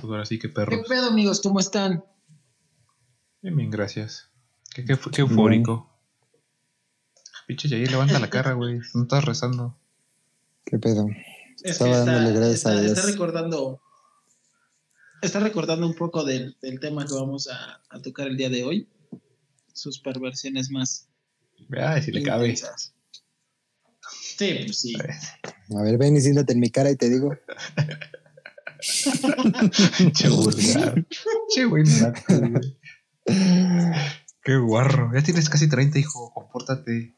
Pues ahora sí que ¿Qué perros. pedo, amigos? ¿Cómo están? Bien, bien, gracias. Qué, qué, qué eufórico. Pinche Yair, levanta la cara, güey. No estás rezando. ¿Qué pedo? Es Estaba dándole gracias está, a Dios. está recordando. Está recordando un poco del, del tema que vamos a, a tocar el día de hoy. Sus perversiones más Ay, si le cabe. Sí, pues sí. A ver, ven y siéntate en mi cara y te digo. Che vulgar. Che güey. Qué guarro. Ya tienes casi 30, hijo. Compórtate.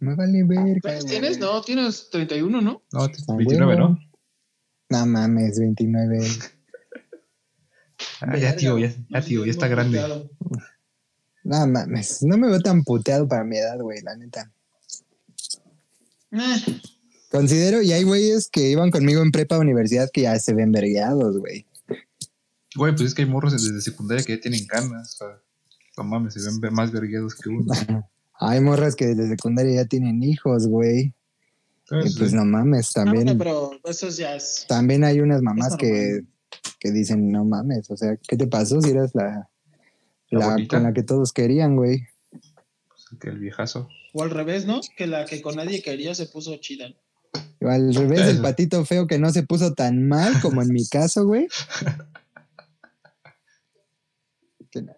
Me vale ver. ¿Cuántos tienes? No, tienes 31, ¿no? No, te- Ah, 29, bueno. ¿no? No mames, 29. Ah, ya, tío, ya, ya, tío, ya está grande. No mames, no me veo tan puteado para mi edad, güey, la neta. Eh, Considero, y hay güeyes que iban conmigo en prepa universidad que ya se ven vergueados, güey. Güey, pues es que hay morros desde secundaria que ya tienen canas. O sea, no mames, se ven más vergueados que uno. Hay morras que desde secundaria ya tienen hijos, güey. Y Entonces, pues no mames, ah, bueno, también, pero eso ya es. también hay unas mamás que, que dicen, no mames, o sea, ¿qué te pasó si eres la, La con la que todos querían, güey? pues, que el viejazo. O al revés, ¿no? Que la que con nadie quería se puso chida. O Al revés, el patito feo que no se puso tan mal como en mi caso, güey.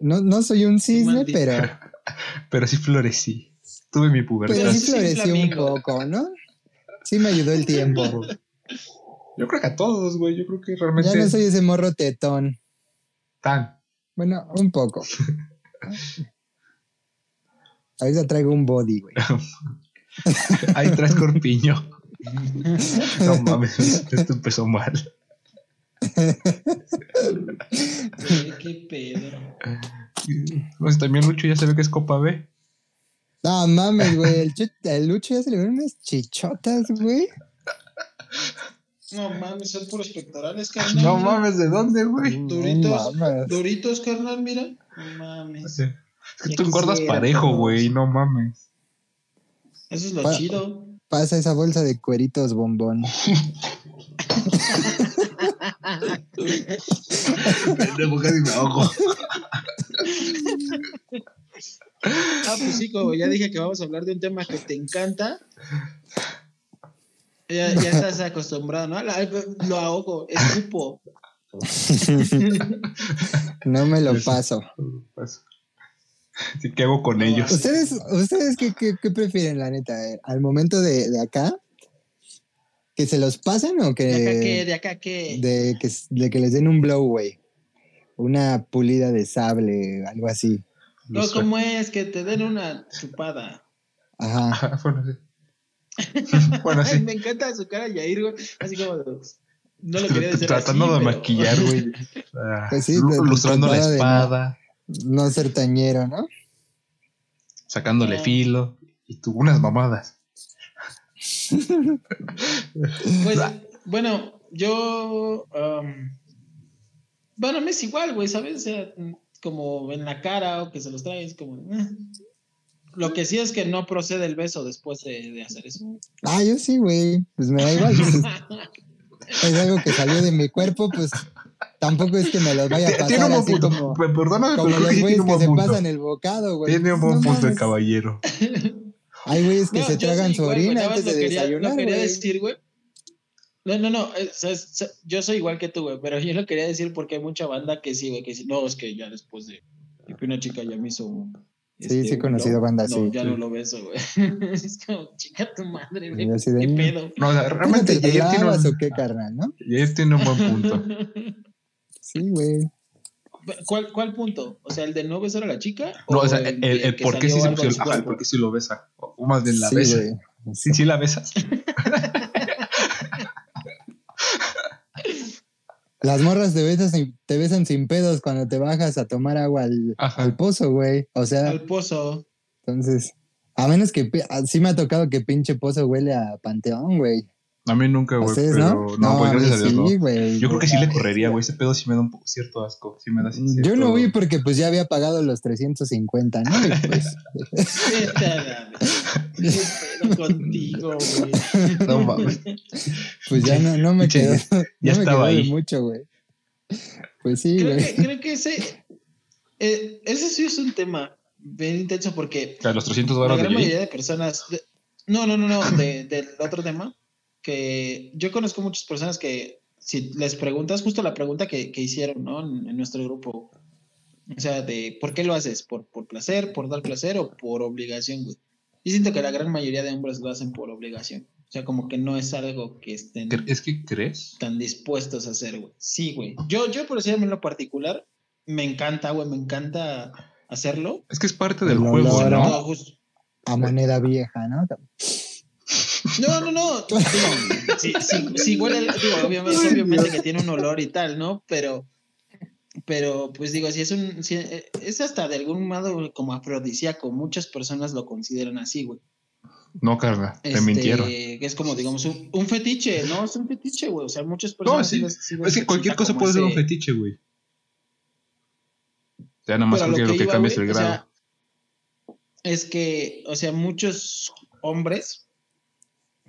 No, no soy un cisne, pero, Pero sí florecí. Tuve mi pubertad. pero sí sí, floreció un poco, ¿no? Sí me ayudó el tiempo. Yo creo que a todos, güey. Yo creo que Ya realmente. no soy ese morro tetón. tan. Bueno, un poco. Ahorita traigo un body, güey. Ahí traes corpiño. No mames, esto empezó mal. Qué pedo. Pues también Lucho ya se ve que es Copa B. No mames, güey. El, el Lucho ya se le ven unas chichotas, güey. No mames, son puros pectorales, carnal. No mames, ¿de dónde, güey? Duritos. No. Doritos, carnal, mira. No mames. Es que tú engordas parejo, güey. No mames. Eso es lo Pa- chido. Pasa esa bolsa de cueritos bombón. Casi me ahogo. Ah, pues sí, como ya dije que vamos a hablar de un tema que te encanta. Ya, ya estás acostumbrado, ¿no? La- Lo ahogo, escupo. No me lo paso. Pues, sí, ¿Qué hago con ellos? ¿Ustedes, ustedes qué, qué- qué prefieren, la neta? ¿Al momento de, de acá? ¿Que se los pasen o que, ¿De acá qué? ¿De acá qué? de que, de que les den un blow, güey? Una pulida de sable, algo así. No, ¿cómo es? Que te den una chupada. Ajá. Ajá, bueno, sí. bueno, Ay, sí. me encanta su cara, Yair, güey. Así como. No lo quería decir. Tratando así, de pero- maquillar, güey. Ah, Pues sí, lu- de- lustrando la espada, No ser tañero, ¿no? sacándole No. filo. Y tuvo unas mamadas. Pues, bueno, yo. um, bueno, me es igual, güey, ¿sabes? O sea, como en la cara o que se los traes, como. eh. Lo que sí es que no procede el beso después de, de hacer eso. Ah, yo sí, güey. Pues me da igual. pues, es algo que salió de mi cuerpo, pues tampoco es que me los vaya a Tiene pasar un buen punto. como, Pe- Perdóname, como pero los sí güeyes tiene un que se punto. pasan el bocado, güey. Tiene un buen No punto el caballero. Hay güeyes que No, se tragan soy su igual, orina antes de quería, desayunar, Lo quería güey. decir, güey. No, no, no, es- es- es- yo soy igual que tú, güey, pero yo lo quería decir porque hay mucha banda que sí, güey, que sí, no, es que ya después de que una chica ya me hizo un... este, Sí, sí he un conocido banda no, así. ya Sí. no lo beso, güey. es como, chica tu madre, güey, Y así de, qué "Mm". pedo. No, o sea, ¿Cómo realmente te tiene, lavas un, o qué, carnal, no? Yair tiene un buen punto. Sí, güey. ¿Cuál, ¿Cuál punto? O sea, el de no besar a la chica. No, o sea, el, el que por qué sí, se- su ajá, el por qué sí lo besa. O más bien la Sí, besa. Sí, sí la besas. Las morras te besan, sin, te besan sin pedos cuando te bajas a tomar agua al, al pozo, güey. O sea, Al pozo. entonces, a menos que, sí me ha tocado que pinche pozo huele a panteón, güey. A mí nunca, ¿A güey. ustedes Pero no? no, güey, mí gracias a Dios, no. sí, güey. Yo creo que sí le correría, güey. güey. Ese pedo sí me da un poco cierto asco. Sí me da así Yo cierto- no vi porque pues ya había pagado los 350, ¿no? Y pues, Vete a la- ¿Qué pedo contigo, güey? No mames. pues ya no, no me quedó, ya no me estaba quedó de ahí. mucho, güey. Pues sí, Creo güey. que, creo que ese, eh, ese sí es un tema bien intenso porque O sea, los 300 la dólares de gran mayoría de personas. de- no, no, no, no, de- del otro tema. Que yo conozco muchas personas que, si les preguntas, justo la pregunta que, que hicieron, ¿no? En, en nuestro grupo. O sea, de ¿por qué lo haces? ¿Por, ¿Por placer, por dar placer o por obligación, güey? Yo siento que la gran mayoría de hombres lo hacen por obligación. O sea, como que no es algo que estén Cre- ¿Es que crees? tan dispuestos a hacer, güey. Sí, güey. Yo, yo por decirme en lo particular, me encanta, güey, me encanta hacerlo. Es que es parte del El juego, ¿no? A moneda vieja, ¿no? No, no, no. Digo, sí, sí, sí huele, digo, obviamente, obviamente que tiene un olor y tal, ¿no? Pero, pero, pues digo, si es un, si- eh, es hasta de algún modo como afrodisíaco. Muchas personas lo consideran así, güey. No, Carla, te Este, mintieron. Que es como, digamos, un, un fetiche, ¿no? Es un fetiche, güey. O sea, muchas No, personas. sí. les- sí Es que cualquier cosa puede ser un fetiche, güey. O sea, nada más porque lo que iba, cambia es el o sea, grado. es que, o sea, muchos hombres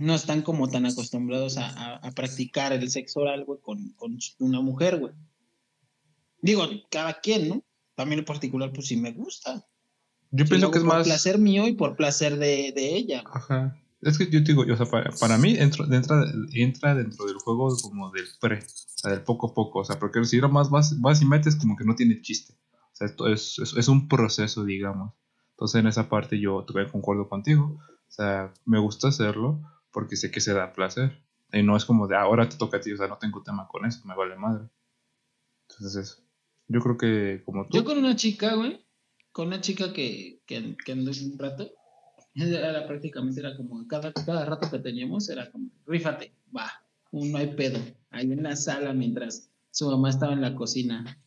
no están como tan acostumbrados a, a- a practicar el sexo oral, güey, con, con una mujer, güey. Digo, cada quien, ¿no? También en particular, pues sí me gusta. Yo Sí, pienso que es por más. placer mío y por placer de, de ella. Ajá. Es que yo te digo, o sea, para, para mí entra, entra, entra dentro del juego como del pre, o sea, del poco a poco, o sea, porque si nomás vas, vas y metes como que no tiene chiste. O sea, esto es, es, es un proceso, digamos. Entonces en esa parte yo también concuerdo contigo. O sea, me gusta hacerlo porque sé que se da placer. Y no es como de "Ah, ahora te toca a ti, o sea, no tengo tema con eso, me vale madre. Entonces eso. Yo creo que como tú. Yo con una chica, güey, con una chica que, que, que andó un rato, era prácticamente, era como cada, cada rato que teníamos, era como, rífate, va, no hay pedo, ahí en la sala mientras su mamá estaba en la cocina.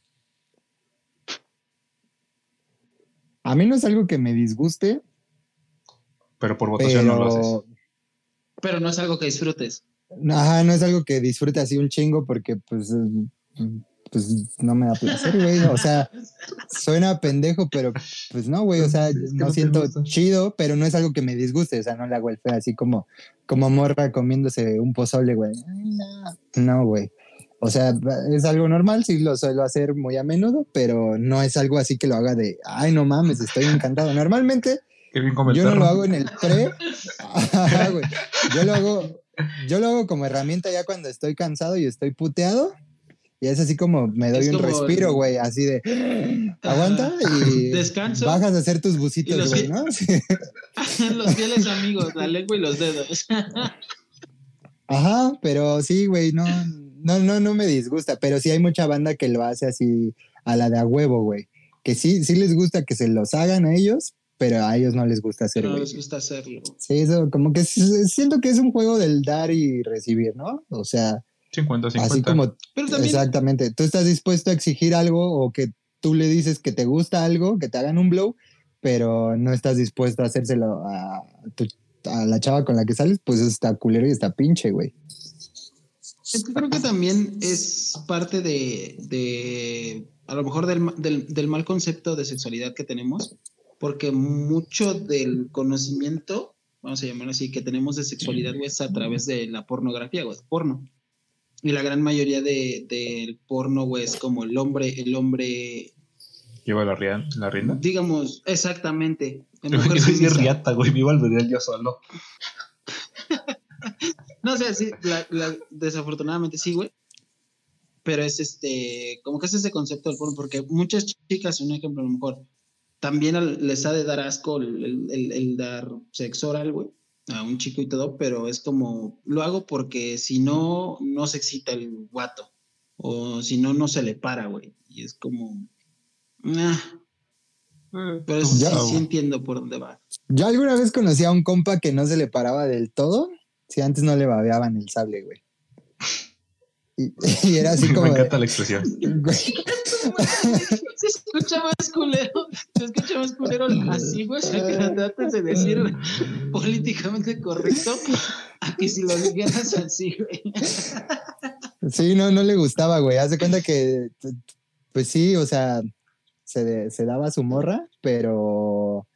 A mí no es algo que me disguste, Pero por votación no lo haces. Pero no es algo que disfrutes. ajá, no es algo que disfrute así un chingo porque pues, eh, pues no me da placer, güey. O sea, suena pendejo, pero pues no, güey. O sea, Es que no siento chido, pero no es algo que me disguste. O sea, no le hago el feo así como, como morra comiéndose un pozole, güey. No, güey. O sea, es algo normal, sí lo suelo hacer muy a menudo, pero no es algo así que lo haga de, ay, no mames, estoy encantado. Normalmente Qué bien yo no lo hago en el pre. Ajá, güey. Yo lo hago, yo lo hago como herramienta ya cuando estoy cansado y estoy puteado. Y es así como me doy Es un respiro, güey, así de aguanta y Descanso. bajas a hacer tus bucitos, güey, ¿no? Sí. Los fieles amigos, la lengua y los dedos. Ajá, pero sí, güey, no, no, no, no me disgusta, pero sí hay mucha banda que lo hace así a la de a huevo, güey. Que sí, sí les gusta que se los hagan a ellos, pero a ellos no les gusta hacer, no les gusta hacerlo. Sí, eso, como que siento que es un juego del dar y recibir, ¿no? O sea, 50, 50. así como Pero también, Exactamente. Tú estás dispuesto a exigir algo o que tú le dices que te gusta algo, que te hagan un blow, pero no estás dispuesto a hacérselo a, tu- a la chava con la que sales, pues eso está culero y está pinche, güey. Es que creo que también es parte de, de a lo mejor del, del, del mal concepto de sexualidad que tenemos, porque mucho del conocimiento, vamos a llamarlo así, que tenemos de sexualidad, güey, es a través de la pornografía, güey, porno. Y la gran mayoría de- del porno, güey, es como el hombre, el hombre, Lleva la, ria- la rienda. digamos, exactamente. en Yo sumisa. riata, güey. Me iba a olvidar yo solo. No, o sea, sí, la- la- desafortunadamente sí, güey. Pero es este, como que es ese concepto del porno, porque muchas chicas, un ejemplo a lo mejor, también les ha de dar asco el, el- el- el dar sexo oral, güey, a un chico y todo, pero es como, lo hago porque si no, no se excita el guato, o si no, no se le para, güey. Y es como, ah, pero sí, Ya, sí entiendo por dónde va. Yo alguna vez conocí a un compa que no se le paraba del todo, si antes no le babeaban el sable, güey. Y, y era así como... Me de- encanta la expresión. güey, Se escucha más culero, se escucha más culero así, güey, o sea, que tratas de decir políticamente correcto a que si lo dijeras así, güey. Sí, no, no le gustaba, güey. Haz de cuenta que, pues sí, o sea, se, se daba su morra, pero,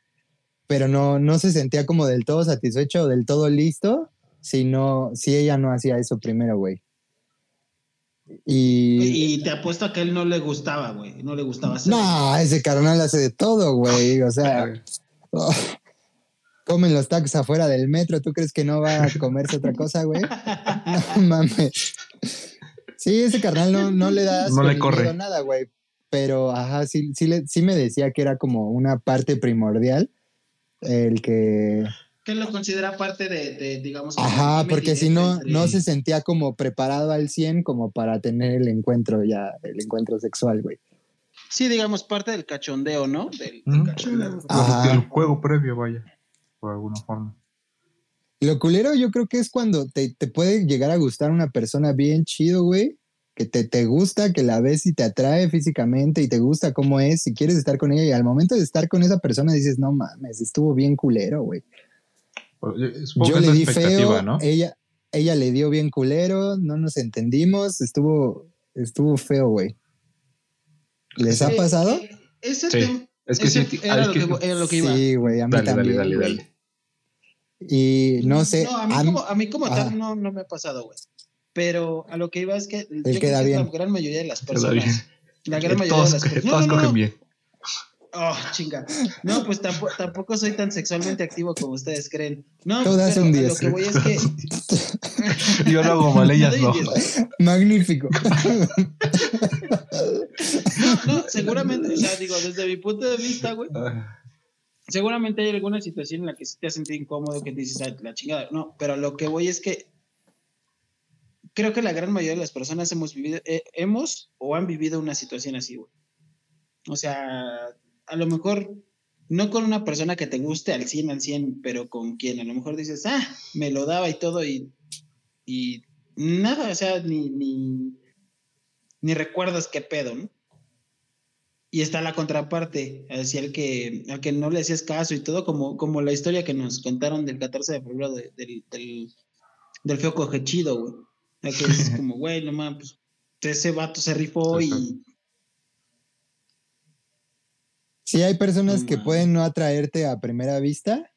pero no, no se sentía como del todo satisfecho o del todo listo si, no, si ella no hacía eso primero, güey. Y, Y te apuesto a que a él no le gustaba, güey. No le gustaba hacer. no, ese carnal hace de todo, güey. O sea, oh, comen los tacos afuera del metro. ¿Tú crees que no va a comerse otra cosa, güey? No mames. Sí, ese carnal no, no le da No le corre. nada, güey. Pero, ajá, sí, sí, le- sí me decía que era como una parte primordial el que... Que lo considera parte de, de, digamos. Ajá, porque si no, entre- no se sentía como preparado al 100 como para tener el encuentro ya, el encuentro sexual, güey. Sí, digamos, parte del cachondeo, ¿no? Del, del cachondeo. Ajá. El juego previo, vaya. Por alguna forma. Lo culero yo creo que es cuando te, te puede llegar a gustar una persona bien chido, güey, que te, te gusta, que la ves y te atrae físicamente y te gusta cómo es, y quieres estar con ella y al momento de estar con esa persona dices, no mames, estuvo bien culero, güey. Supongo Yo que es le di feo, ¿no? ella, ella le dio bien culero, no nos entendimos, estuvo, estuvo feo, güey. ¿Les ha Eh, pasado? eh, Ese Sí. tema- Es que ese sí. era, es lo que- que, era lo que iba. Sí, güey, a mí Dale, dale, también. dale, güey. dale. Y no sé, No, a mí, a como, a mí como Ajá. tal no, no me ha pasado, güey. Pero a lo que iba es que yo creo queda que bien. la gran mayoría de las personas. La gran Eh, mayoría Todos, de las personas. todos No, no, cogen no. bien. Oh, chinga. No, pues tampoco, tampoco soy tan sexualmente activo como ustedes creen. No, Todas pero son a diez. Lo que voy es que. Yo lo hago mal, ellas no. magnífico. No, no, seguramente, o sea, digo, desde mi punto de vista, güey, seguramente hay alguna situación en la que sí te has sentido incómodo, que dices, "Ay, la chingada. No, pero lo que voy es que creo que la gran mayoría de las personas hemos vivido, eh, hemos o han vivido una situación así, güey. O sea, a lo mejor no con una persona que te guste al 100 al 100, pero con quien a lo mejor dices, ah, me lo daba y todo y, y nada, o sea, ni, ni, ni recuerdas qué pedo, ¿no? Y está la contraparte, hacia el que, al que no le hacías caso y todo, como, como la historia que nos contaron del 14 de febrero de- del, del, del feo cogechido, güey. Que es como, güey, no mames, pues ese vato se rifó y Sí, hay personas que pueden no atraerte a primera vista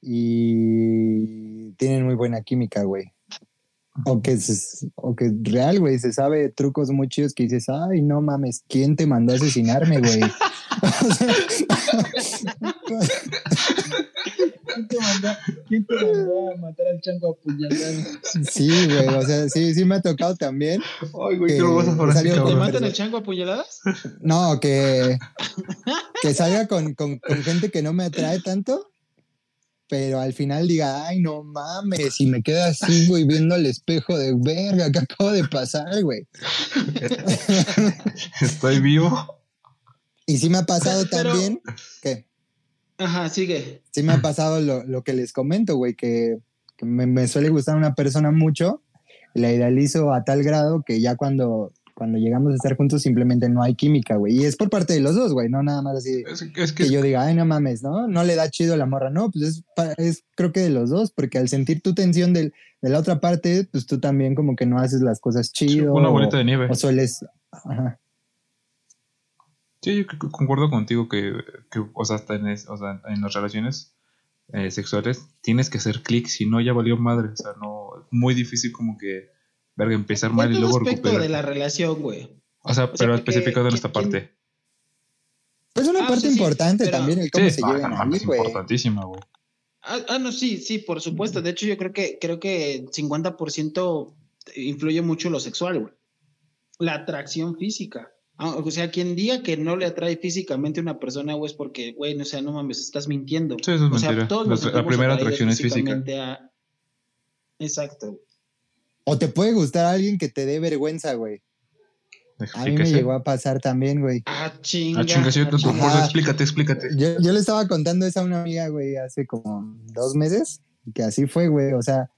y tienen muy buena química, güey. O que, se- o que real, güey, se sabe trucos muy chidos que dices, ay, no mames, ¿quién te mandó a asesinarme, güey? ¿Quién te mandó, quién te mandó a matar al chango a puñalada? sí, güey, o sea, sí, sí me ha tocado también. Ay, güey, lo vas a hacer así, ¿Te matan el chango a puñaladas? No, que, que salga con, con- con gente que no me atrae tanto, pero al final diga, ay, no mames, y me queda así, güey, viendo al espejo de verga, ¿qué acabo de pasar, güey? Estoy vivo. Y sí me ha pasado Pero- también, que Ajá, sigue. sí me ha pasado lo, lo que les comento, güey, que, que me, me suele gustar una persona mucho, la idealizo a tal grado que ya cuando, cuando llegamos a estar juntos simplemente no hay química, güey. Y es por parte de los dos, güey, no nada más así. Es, es que que yo diga, ay, no mames, ¿no? No le da chido a la morra, no, pues es, es creo que de los dos, porque al sentir tu tensión del- de la otra parte, pues tú también como que no haces las cosas chido. una o- bolita de nieve. O sueles, ajá. Sí, yo concuerdo contigo que, que, o sea, hasta en, o sea, en las relaciones eh, sexuales tienes que hacer clic, si no ya valió madre, o sea, no, muy difícil como que, verga, empezar mal y ¿Cuál es luego aspecto recuperar. de la relación, güey? O sea, sea, pero porque- especificado en ¿quién- esta quién- parte. Pues una Ah, parte sí, importante pero- también el cómo Sí, se ah, llevan no a ir, güey. importantísima, güey. Ah, ah, no, sí, sí, por supuesto. De hecho, yo creo que creo que 50% influye mucho lo sexual, güey. La atracción física. Ah, o sea, quien diga que no le atrae físicamente a una persona, güey, es porque, güey, no, o sea, no mames, estás mintiendo. Sí, eso es o sea, mentira. todos La- la primera atracción es física. a- Exacto. O te puede gustar alguien que te dé vergüenza, güey. A mí me llegó a pasar también, güey. Ah, chinga. Ah, chinga, ah, chinga. por eso Ajá. explícate, explícate. Yo, yo le estaba contando eso a una amiga, güey, hace como dos meses, que así fue, güey. O sea,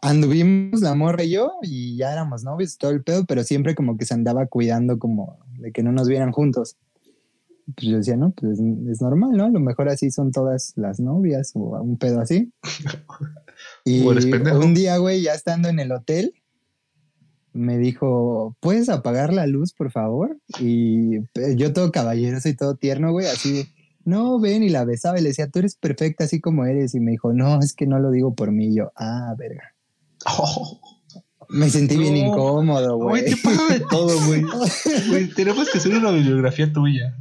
anduvimos la morra y yo y ya éramos novios todo el pedo, pero siempre como que se andaba cuidando como de que no nos vieran juntos. Pues yo decía, no, pues es, es normal, ¿no? A lo mejor así son todas las novias o un pedo así. Y un día, güey, ya estando en el hotel, me dijo, ¿puedes apagar la luz, por favor? Y eh, yo todo caballeroso y todo tierno, güey, así de, no, ven, y la besaba y le decía, tú eres perfecta así como eres. Y me dijo, no, es que no lo digo por mí. Y yo, ah, verga. Oh, Me sentí bien incómodo, Güey, güey. te pasa de todo. Güey, tenemos que hacer una bibliografía tuya.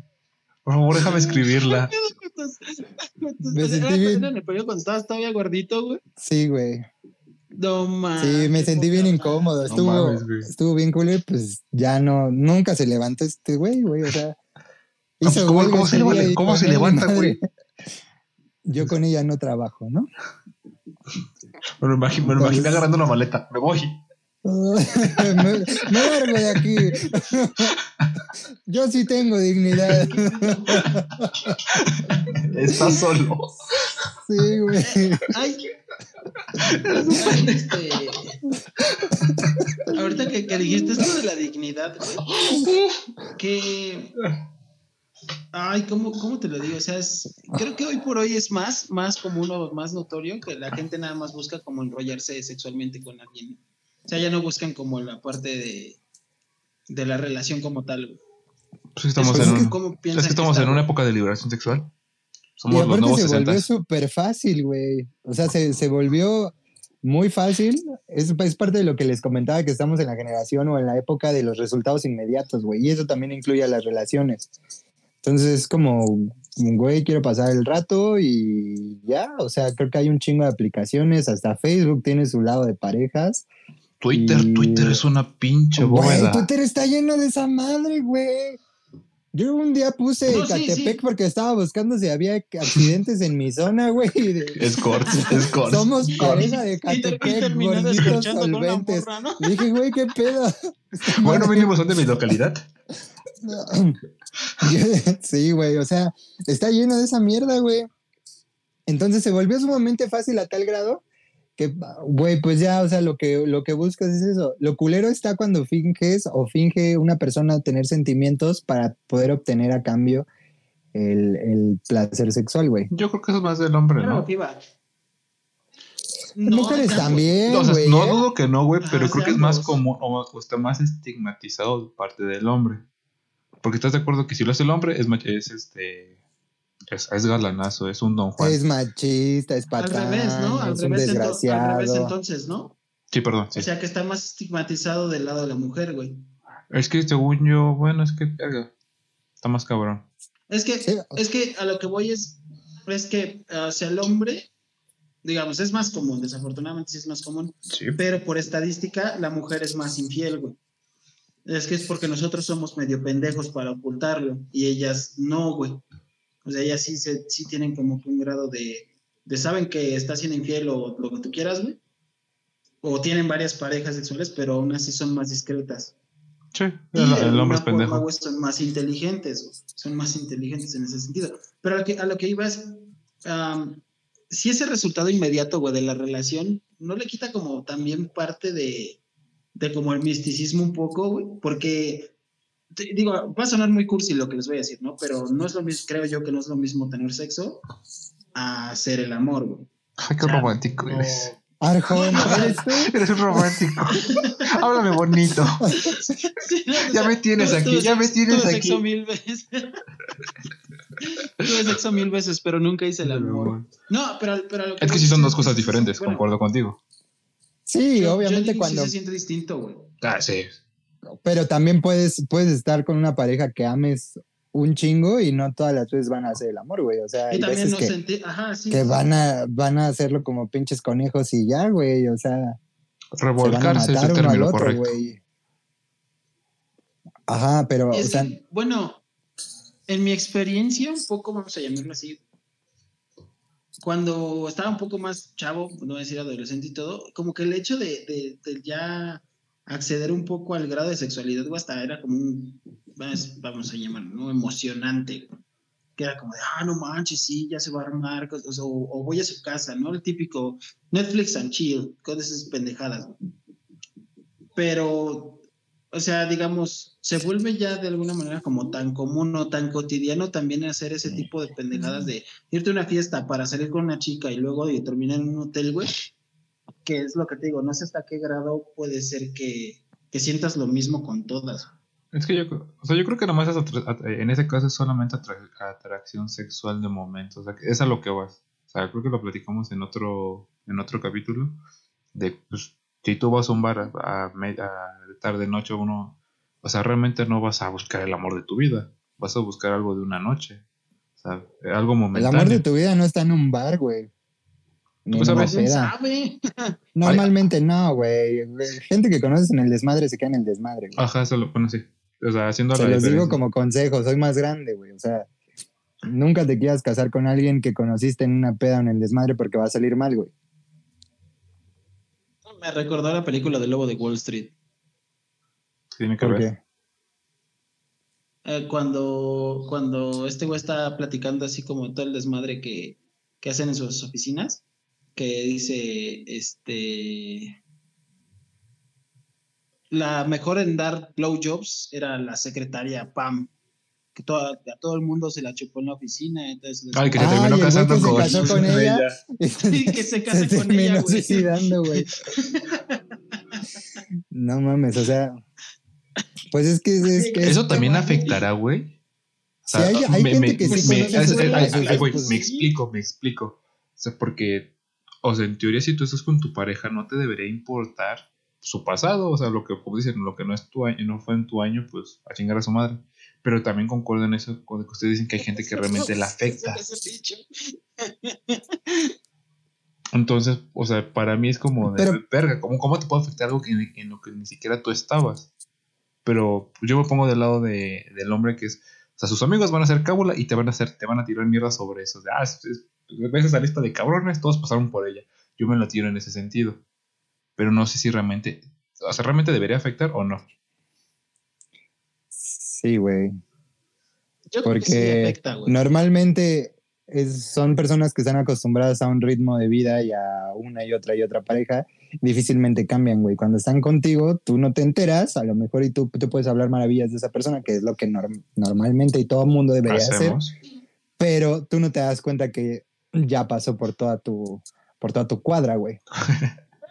Por favor, déjame escribirla. Me sentí bien. En el periodo cuando estabas todavía gordito, güey. Sí, güey. No mames. Sí, me sentí bien incómodo. Estuvo, mames, güey. estuvo bien cool, pues ya no, nunca se levantó este güey, güey. O sea, No, pues, ¿cómo- huelga cómo se levanta- cómo se levanta, güey? Yo con ella no trabajo, ¿no? Me lo imagi- me lo imaginé agarrando una maleta. Me voy. Me, me largo de aquí. Yo sí tengo dignidad. Estás solo. Sí, güey. Ay, este. Ahorita que, que dijiste esto de la dignidad, güey. Que. Ay, ¿cómo, ¿cómo te lo digo? O sea, es, creo que hoy por hoy es más, más común o más notorio que la gente nada más busca como enrollarse sexualmente con alguien. O sea, ya no buscan como la parte de, de la relación como tal. güey. Pues estamos Es en, como un- cómo es que estamos está, en una época de liberación sexual. Y los aparte nuevos se volvió 60. súper fácil, güey. O sea, se, se volvió muy fácil. Es, es parte de lo que les comentaba que estamos en la generación o en la época de los resultados inmediatos, güey. Y eso también incluye a las relaciones. Entonces es como, güey, quiero pasar el rato y ya. O sea, creo que hay un chingo de aplicaciones. Hasta Facebook tiene su lado de parejas. Twitter, y- Twitter es una pinche Güey, bóveda. Twitter está lleno de esa madre, güey. Yo un día puse No, Catepec sí. porque estaba buscando si había accidentes en mi zona, güey. y de- Escorts, escorts. Somos pareja de y Catepec, gorditos descorchando con una solventes. morra, ¿no? Le dije, güey, qué pedo. Bueno, mínimo son de mi localidad. sí, güey, o sea, está lleno de esa mierda, güey. Entonces se volvió sumamente fácil a tal grado que, güey, pues ya, o sea, lo que, lo que buscas es eso. Lo culero está cuando finges o finge una persona tener sentimientos para poder obtener a cambio el, el placer sexual, güey. Yo creo que eso es más del hombre, ¿no? Mujeres claro, también, O sea, güey. no ¿eh? dudo que no, güey, pero creo que es más común o, o está más estigmatizado de parte del hombre. Porque estás de acuerdo que si lo hace el hombre es, es este es, es galanazo, es un don Juan. Es machista, es Al patán, revés, ¿no? Al es un revés, ento- al desgraciado. revés entonces, ¿no? Sí, perdón. sí. O sea, que está más estigmatizado del lado de la mujer, güey. es que según yo, bueno, es que verga, está más cabrón. Es que, Sí. es que a lo que voy es, es que hacia el hombre, digamos, es más común, desafortunadamente sí es más común, Sí. pero por estadística la mujer es más infiel, güey. Es que es porque nosotros somos medio pendejos para ocultarlo y ellas no, güey. O sea, ellas sí, se, sí tienen como que un grado de, de saben que está siendo infiel o lo que tú quieras, güey. O tienen varias parejas sexuales, pero aún así son más discretas. Sí, Y el, el hombre es forma, pendejo. güey, son más inteligentes, son más inteligentes en ese sentido. Pero a lo que, a lo que iba es, am, si ese resultado inmediato, güey, de la relación, no le quita como también parte de, de como el misticismo un poco, güey, porque, digo, va a sonar muy cursi lo que les voy a decir, ¿no? Pero no es lo mismo, creo yo que no es lo mismo tener sexo a hacer el amor, güey. Ay, qué O sea, romántico no- eres. Arjona, ¿eres tú? Eres un romántico. Háblame bonito. Sí, no, o Ya sea, me tienes tuve- aquí, tuve ya me tienes tuve aquí. sexo mil veces. tuve sexo mil veces, pero nunca hice el amor. No, pero, pero a Es que sí son dos cosas es- diferentes, bueno, concuerdo contigo. Sí, yo- yo obviamente digo, cuando... Sí se siente distinto, güey. Ah, sí. Pero también puedes, puedes estar con una pareja que ames un chingo y no todas las veces van a hacer el amor, güey. O sea, hay Y también veces no que, sentí, ajá, sí. que van a, van a hacerlo como pinches conejos y ya, güey. O sea, se van a Revolcarse es matar el uno al término otro, correcto. güey. Ajá, pero, o Es sea, que, bueno, en mi experiencia, un poco, vamos a llamarlo así, cuando estaba un poco más chavo, no voy a decir adolescente y todo, como que el hecho de, de- de ya acceder un poco al grado de sexualidad, güey, hasta era como un, vamos a llamarlo, ¿no? Emocionante, que era como de, ah, no manches, sí, ya se va a armar, o, o- o voy a su casa, ¿no? El típico Netflix and chill, con esas pendejadas. Pero o sea, digamos, se vuelve ya de alguna manera como tan común o tan cotidiano también hacer ese tipo de pendejadas de irte a una fiesta para salir con una chica y luego terminar en un hotel, güey. Que es lo que te digo, no sé hasta qué grado puede ser que, que sientas lo mismo con todas. Es que yo, o sea, yo creo que nomás es en ese caso es solamente atra- atracción sexual de momento. O sea, que es a lo que vas. O sea, creo que lo platicamos en otro, en otro capítulo. De, pues, si tú vas a un bar a, media tarde, noche, uno, o sea, realmente no vas a buscar el amor de tu vida, vas a buscar algo de una noche, o sea, algo momentáneo. El amor de tu vida no está en un bar, güey. Pues a veces. sabe? Normalmente no, güey. Gente que conoces en el desmadre se queda en el desmadre. Güey. Ajá, eso lo bueno, sí. O sea, haciendo Se los digo como consejo, soy más grande, güey. O sea, nunca te quieras casar con alguien que conociste en una peda o en el desmadre porque va a salir mal, güey. Me recordó la película de Lobo de Wall Street. Tiene que ¿Por ver. qué? Eh, cuando, cuando este güey está platicando así como todo el desmadre que, que hacen en sus oficinas, que dice, este, la mejor en dar blowjobs era la secretaria Pam, que toda- a todo el mundo se la chupó en la oficina, entonces... Ay, que se terminó casando que se con, casó con ella. Sí, que se case con terminó ella, güey. suicidando, güey. No mames, o sea. Pues es que es, que es- Eso también afectará, güey. O Sí, hay- hay gente que sí me- es- es- ay, sus ay, güey, me explico, me explico. O sea, porque, o sea, en teoría, si tú estás con tu pareja, no te debería importar su pasado. O sea, lo que, como dicen, lo que no es tu año, no fue en tu año, pues a chingar a su madre. Pero también concuerdo en eso, con lo que ustedes dicen que hay gente que realmente la afecta. Entonces, o sea, para mí es como de Pero- verga, ¿cómo, ¿cómo te puede afectar algo que, en lo que ni siquiera tú estabas? Pero yo me pongo del lado de, del hombre que es, o sea, sus amigos van a hacer cábula y te van a hacer, te van a tirar mierda sobre eso. De, ah, es- es- ves esa lista de cabrones, todos pasaron por ella. Yo me lo tiro en ese sentido. Pero no sé si realmente, o sea, realmente debería afectar o no. Sí, güey. Yo creo que sí Porque afecta, güey. normalmente es- son personas que están acostumbradas a un ritmo de vida y a una y otra y otra pareja. Difícilmente cambian, güey. Cuando están contigo, tú no te enteras, a lo mejor y tú te puedes hablar maravillas de esa persona, que es lo que norm- normalmente y todo mundo debería hacer. Hacemos. pero tú no te das cuenta que ya pasó por toda tu, por toda tu cuadra, güey.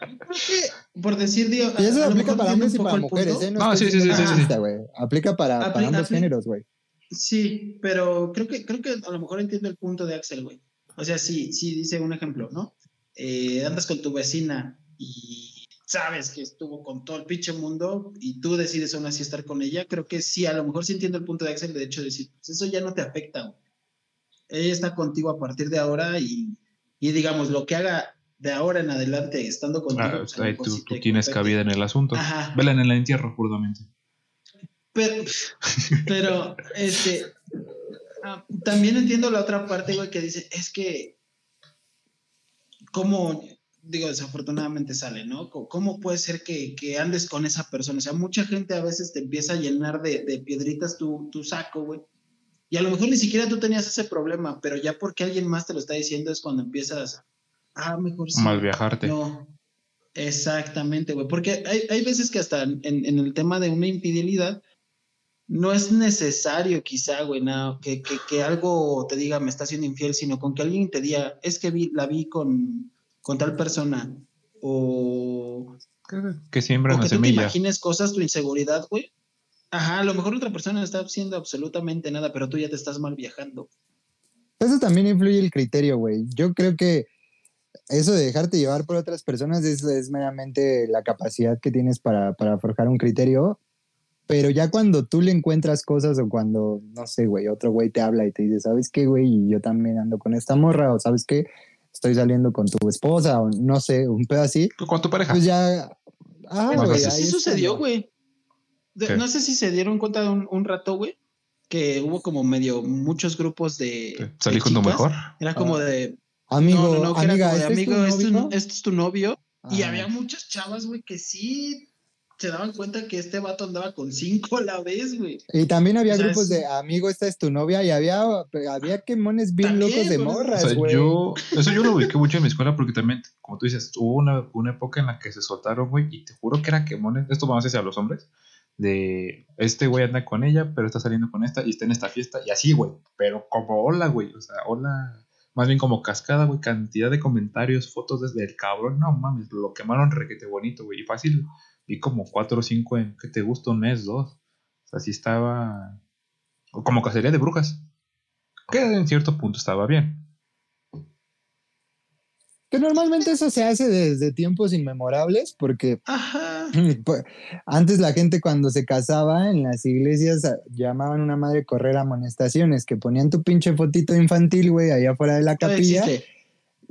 Creo que, por decir, Dios, Y eso aplica para hombres y para mujeres, punto. ¿eh? No, estoy sí, sí, sí, sí, sí. racista, güey. Aplica para, Apli- para ambos apli- géneros, güey. Sí, pero creo que, creo que a lo mejor entiendo el punto de Axel, güey. O sea, sí, sí, dice un ejemplo, ¿no? Eh, andas con tu vecina y sabes que estuvo con todo el pinche mundo y tú decides aún así estar con ella. Creo que sí, a lo mejor sí entiendo el punto de Axel de hecho de decir, pues eso ya no te afecta, güey. Ella está contigo a partir de ahora y, y digamos, lo que haga de ahora en adelante estando contigo. Ah, pues, ahí tú, tienes cabida en el asunto. Ajá. Vela en el entierro, puramente. Pero, pero, este, ah, también entiendo la otra parte, güey, que dice, es que, ¿cómo, digo, desafortunadamente sale, ¿no? ¿Cómo puede ser que, que andes con esa persona? O sea, mucha gente a veces te empieza a llenar de, de piedritas tu, tu saco, güey. Y a lo mejor ni siquiera tú tenías ese problema, pero ya porque alguien más te lo está diciendo es cuando empiezas, ah, mejor sí. Mal viajarte. No, exactamente, güey. Porque hay, hay veces que hasta en, en el tema de una infidelidad, no es necesario quizá, güey, nada, que, que, que algo te diga me está siendo infiel, sino con que alguien te diga, es que vi, la vi con, con tal persona. O, Que, siembran o que tú te imagines cosas, tu inseguridad, güey. Ajá, a lo mejor otra persona no está haciendo absolutamente nada, pero tú ya te estás mal viajando. Eso también influye el criterio, güey. Yo creo que eso de dejarte llevar por otras personas es, es meramente la capacidad que tienes para, para forjar un criterio. Pero ya cuando tú le encuentras cosas o cuando, no sé, güey, otro güey te habla y te dice, ¿sabes qué, güey? Y yo también ando con esta morra, o ¿sabes qué? Estoy saliendo con tu esposa, o no sé, un pedo así. Con tu pareja. Pues ya. Ah, Bueno, güey, eso ahí sí sucedió, güey. No sé si se dieron cuenta de un, un rato, güey, que hubo como medio muchos grupos de. ¿Qué? ¿Salí de con tu chicas. mejor? Era como Ah. de. Amigo, no, no, no, que era amiga, como de, ¿este amigo, es tu es, novio? este es tu novio. Y Ah. había muchas chavas, güey, que sí se daban cuenta que este vato andaba con cinco a la vez, güey. Y también había O sea, grupos es- de amigo, esta es tu novia, y había, había quemones bien También, locos de eso- O morras, sea, güey. yo, eso yo lo ubiqué mucho en mi escuela porque también, como tú dices, hubo una, una época en la que se soltaron, güey, y te juro que era quemones, esto vamos a decir a los hombres, de este güey anda con ella, pero está saliendo con esta y está en esta fiesta, y así, güey, pero como hola, güey, o sea, hola, más bien como cascada, güey, cantidad de comentarios, fotos desde el cabrón, no mames, lo quemaron requete bonito, güey, y fácil, vi como cuatro o cinco en, ¿qué te gusta? Un mes, dos, o sea, sí estaba, como cacería de brujas, que en cierto punto estaba bien. Que normalmente eso se hace desde tiempos inmemorables, porque Ajá. pues, antes la gente cuando se casaba en las iglesias ah, llamaban a una madre correr amonestaciones, que ponían tu pinche fotito infantil, güey, allá afuera de la capilla.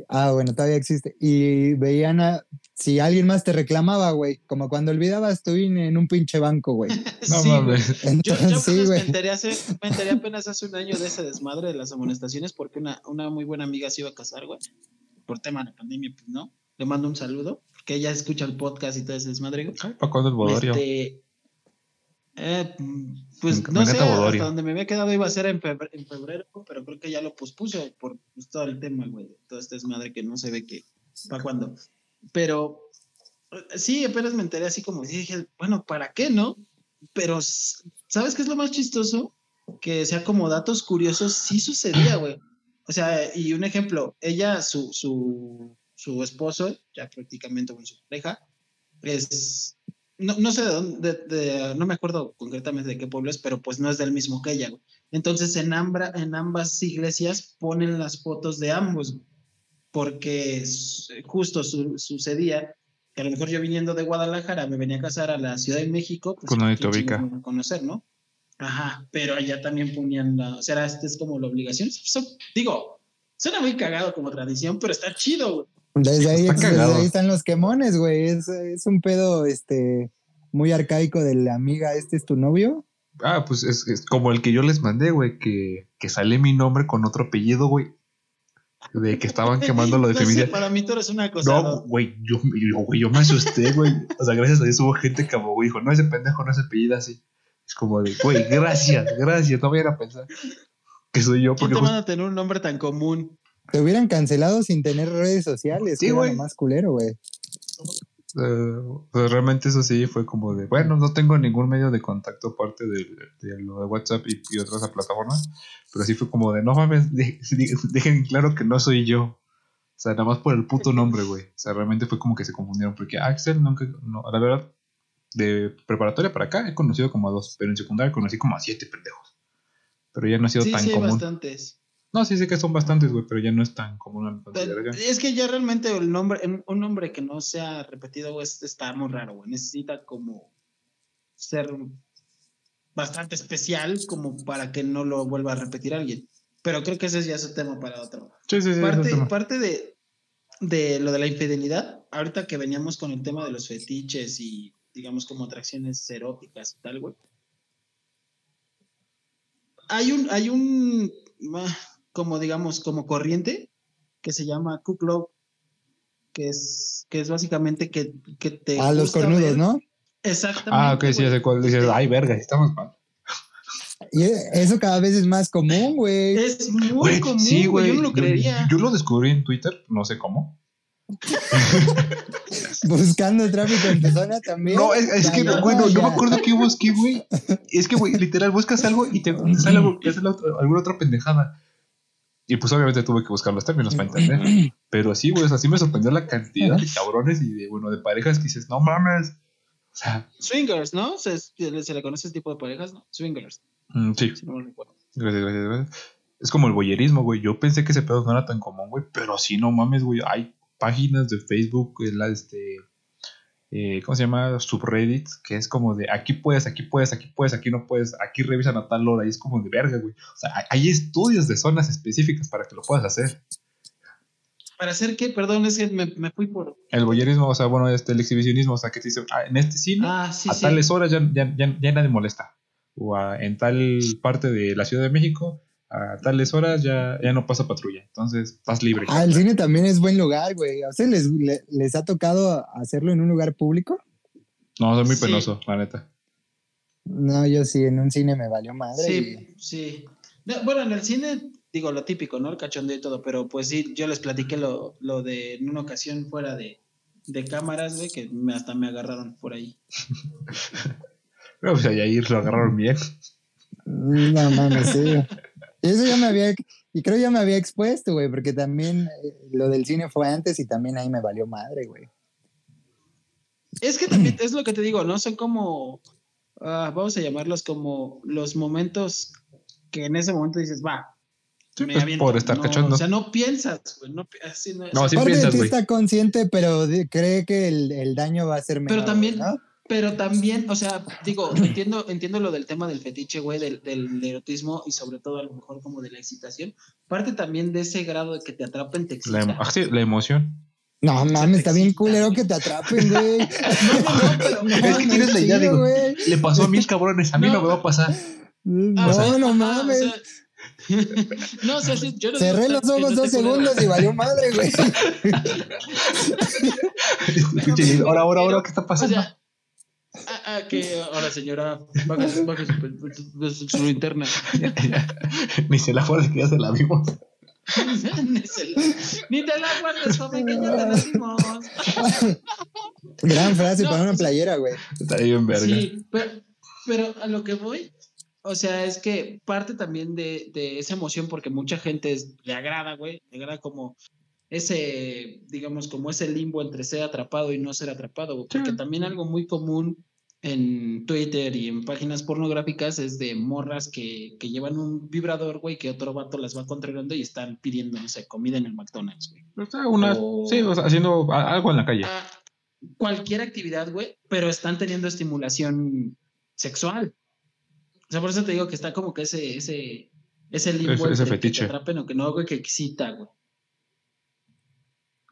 Ah, bueno, todavía existe. Y veían a, si alguien más te reclamaba, güey, como cuando olvidabas tu INE en un pinche banco, güey. No Sí, mames. Yo, Entonces, yo sí, apenas me, enteré hace- me enteré apenas hace un año de ese desmadre de las amonestaciones porque una, una muy buena amiga se iba a casar, güey. Por tema de la pandemia, pues no. Le mando un saludo porque ella escucha el podcast y todo ese desmadre. Ay, ¿Para cuándo el bodorio? Este, eh, pues Me- no sé, Bodorio. hasta donde me había quedado iba a ser en febrero, en febrero, pero creo que ya lo pospuso por pues, todo el tema, güey. Todo este desmadre que no se ve que para cuándo. Pero sí, apenas me enteré así como dije, bueno, ¿para qué no? Pero, ¿sabes qué es lo más chistoso? Que sea como datos curiosos, sí sucedía, güey. O sea, y un ejemplo, ella, su, su, su esposo, ya prácticamente con su pareja, es, no, no sé de dónde, de- de- no me acuerdo concretamente de qué pueblo es, pero pues no es del mismo que ella, güey. Entonces en, ambra- en ambas iglesias ponen las fotos de ambos, porque justo su- sucedía que a lo mejor yo viniendo de Guadalajara me venía a casar a la Ciudad de México, pues Pues nadie te ¿quién ubica. chingados me va a conocer, ¿no? Ajá, pero allá también ponían la, o sea, esta es como la obligación. Digo, suena muy cagado como tradición, pero está chido, güey. Desde ahí, Está desde cagado. ahí están los quemones, güey. Es, es un pedo este, muy arcaico de la amiga, este es tu novio. Ah, pues es, es como el que yo les mandé, güey, que, que sale mi nombre con otro apellido, güey. De que estaban quemando lo de femicidio. para mí tú eres una cosa. No, güey, yo, yo, güey, yo me asusté, güey. O sea, gracias a Dios hubo gente que abogó y dijo, no, ese pendejo no se apellida así. Es como de, güey, gracias, gracias, no vayan a pensar que soy yo, ¿Quién porque te manda a tener un nombre tan común? Te hubieran cancelado sin tener redes sociales. Sí, güey. lo más culero, güey. eh, pues realmente eso sí fue como de, bueno, no tengo ningún medio de contacto aparte de, de lo de WhatsApp y, y otras plataformas, pero sí fue como de, no mames, de- de- dejen claro que no soy yo. O sea, nada más por el puto nombre, güey. O sea, realmente fue como que se confundieron, porque Axel nunca, no, la verdad, de preparatoria para acá he conocido como a dos, pero en secundaria conocí como a siete pendejos. Pero ya no ha sido Sí, tan sí, común. bastantes. No, sí sé que son bastantes, güey, pero ya no es tan común Pero. Es que ya realmente el nombre, un nombre que no sea repetido, güey, está muy raro, güey. Necesita como ser bastante especial como para que no lo vuelva a repetir alguien. Pero creo que ese ya es un tema para otro. Sí, sí, sí. ese parte, tema. parte de, de lo de la infidelidad, ahorita que veníamos con el tema de los fetiches y digamos como atracciones eróticas y tal, güey. Hay un, hay un, ah, como digamos, como corriente que se llama Cook Love, que es, que es básicamente que, que te A los gusta cornudos, ver- ¿no? Exactamente. Ah, ok, sí, güey. ya sé cuál. Dices, ay, verga, estamos mal. Y eso cada vez es más común, güey. Es muy Güey, común, sí, güey, yo no lo Yo- creería. Yo, lo descubrí en Twitter, no sé cómo. Buscando tráfico en zona también. No, es, es que, güey, no, me acuerdo qué busqué, güey. Es que, güey, literal, buscas algo y te, sale algo, te sale otro- alguna otra pendejada. Y pues obviamente tuve que buscar los términos para entender. Pero sí, güey, o sea, sí me sorprendió la cantidad de cabrones y de, bueno, de parejas que dices, no mames. O sea, Swingers, ¿no? Se, se le se le conoce ese tipo de parejas, ¿no? Swingers, mm, sí, si no me recuerdo. gracias, gracias, gracias. Es como el boyerismo, güey. Yo pensé que ese pedo no era tan común, güey. Pero sí, no mames, güey. Hay páginas de Facebook, eh, la, este, eh, ¿cómo se llama? Subreddits, que es como de aquí puedes, aquí puedes, aquí puedes, aquí no puedes, aquí revisan a tal hora. Y es como de verga, güey. O sea, hay- estudios de zonas específicas para que lo puedas hacer. ¿Para hacer qué? Perdón, es que me, me fui por. El boyerismo, o sea, bueno, este, el exhibicionismo, o sea, que te dice, ah, en este cine, Ah, sí, a sí. tales horas ya, ya, ya, ya nadie molesta. O a- en tal parte de la Ciudad de México, a tales horas ya, ya no pasa patrulla. Entonces, estás libre. Ah, el cine también es buen lugar, güey. ¿A ustedes les, le- les ha tocado hacerlo en un lugar público? No, soy muy Sí. penoso, la neta. No, yo sí, en un cine me valió madre. Sí, sí. No, bueno, en el cine, digo lo típico, ¿no? El cachondeo y todo, pero pues sí, yo les platiqué lo, lo de en una ocasión fuera de, de cámaras, güey, que me- hasta me agarraron por ahí. Pero pues ahí lo agarraron bien. No mames, sí. Y Eso ya me había, y creo ya me había expuesto, güey, porque también eh, lo del cine fue antes y también ahí me valió madre, güey. Es que también es lo que te digo, ¿no? Son como, ah, vamos a llamarlos como los momentos que en ese momento dices, va, Sí, me pues, aviento. por estar No, cachando. O sea, no piensas, güey. No, así no, No, sí piensas, güey. está consciente, pero cree que el, el daño va a ser menor. Pero también, ¿no? Pero también, o sea, digo, entiendo, entiendo lo del tema del fetiche, güey, del, del erotismo y sobre todo a lo mejor como de la excitación. Parte también de ese grado de que te atrapen, te La, excita. emo- ah, sí, la emoción. No mames, está bien culero que te atrapen, güey. No, no, no, pero- No, Es que no tienes la idea, digo. güey. Le pasó a mil cabrones, a mí no, No. me va a pasar. No, o sea, no mames. o sea, no, o sea, sí, yo no Cerré los no ojos dos segundos y valió madre, güey. Ahora, ahora, ahora, ¿qué está O pasando? sea, ah, ah, que ahora señora, baja, su- baja su, su, su linterna. Ni se la fue de que ya se la vimos. Ni se la- Ni te la guardes, joven, que ya te la dimos. Gran frase No, para una sea- playera, güey. Está ahí en verga. Sí, pero, pero a lo que voy, o sea, es que parte también de, de esa emoción, porque mucha gente es- le agrada, güey, le agrada como ese, digamos, como ese limbo entre ser atrapado y no ser atrapado, porque Sí. también algo muy común en Twitter y en páginas pornográficas es de morras que, que llevan un vibrador, güey, que otro vato las va controlando y están pidiendo, no sé, comida en el McDonald's, güey. O sea, una, O- sí, o sea, haciendo algo en la calle. a cualquier actividad, güey, pero están teniendo estimulación sexual. O sea, por eso te digo que está como que ese, ese, ese limbo Ese- ese entre que fetiche. te atrapen o que no, güey, que excita, güey.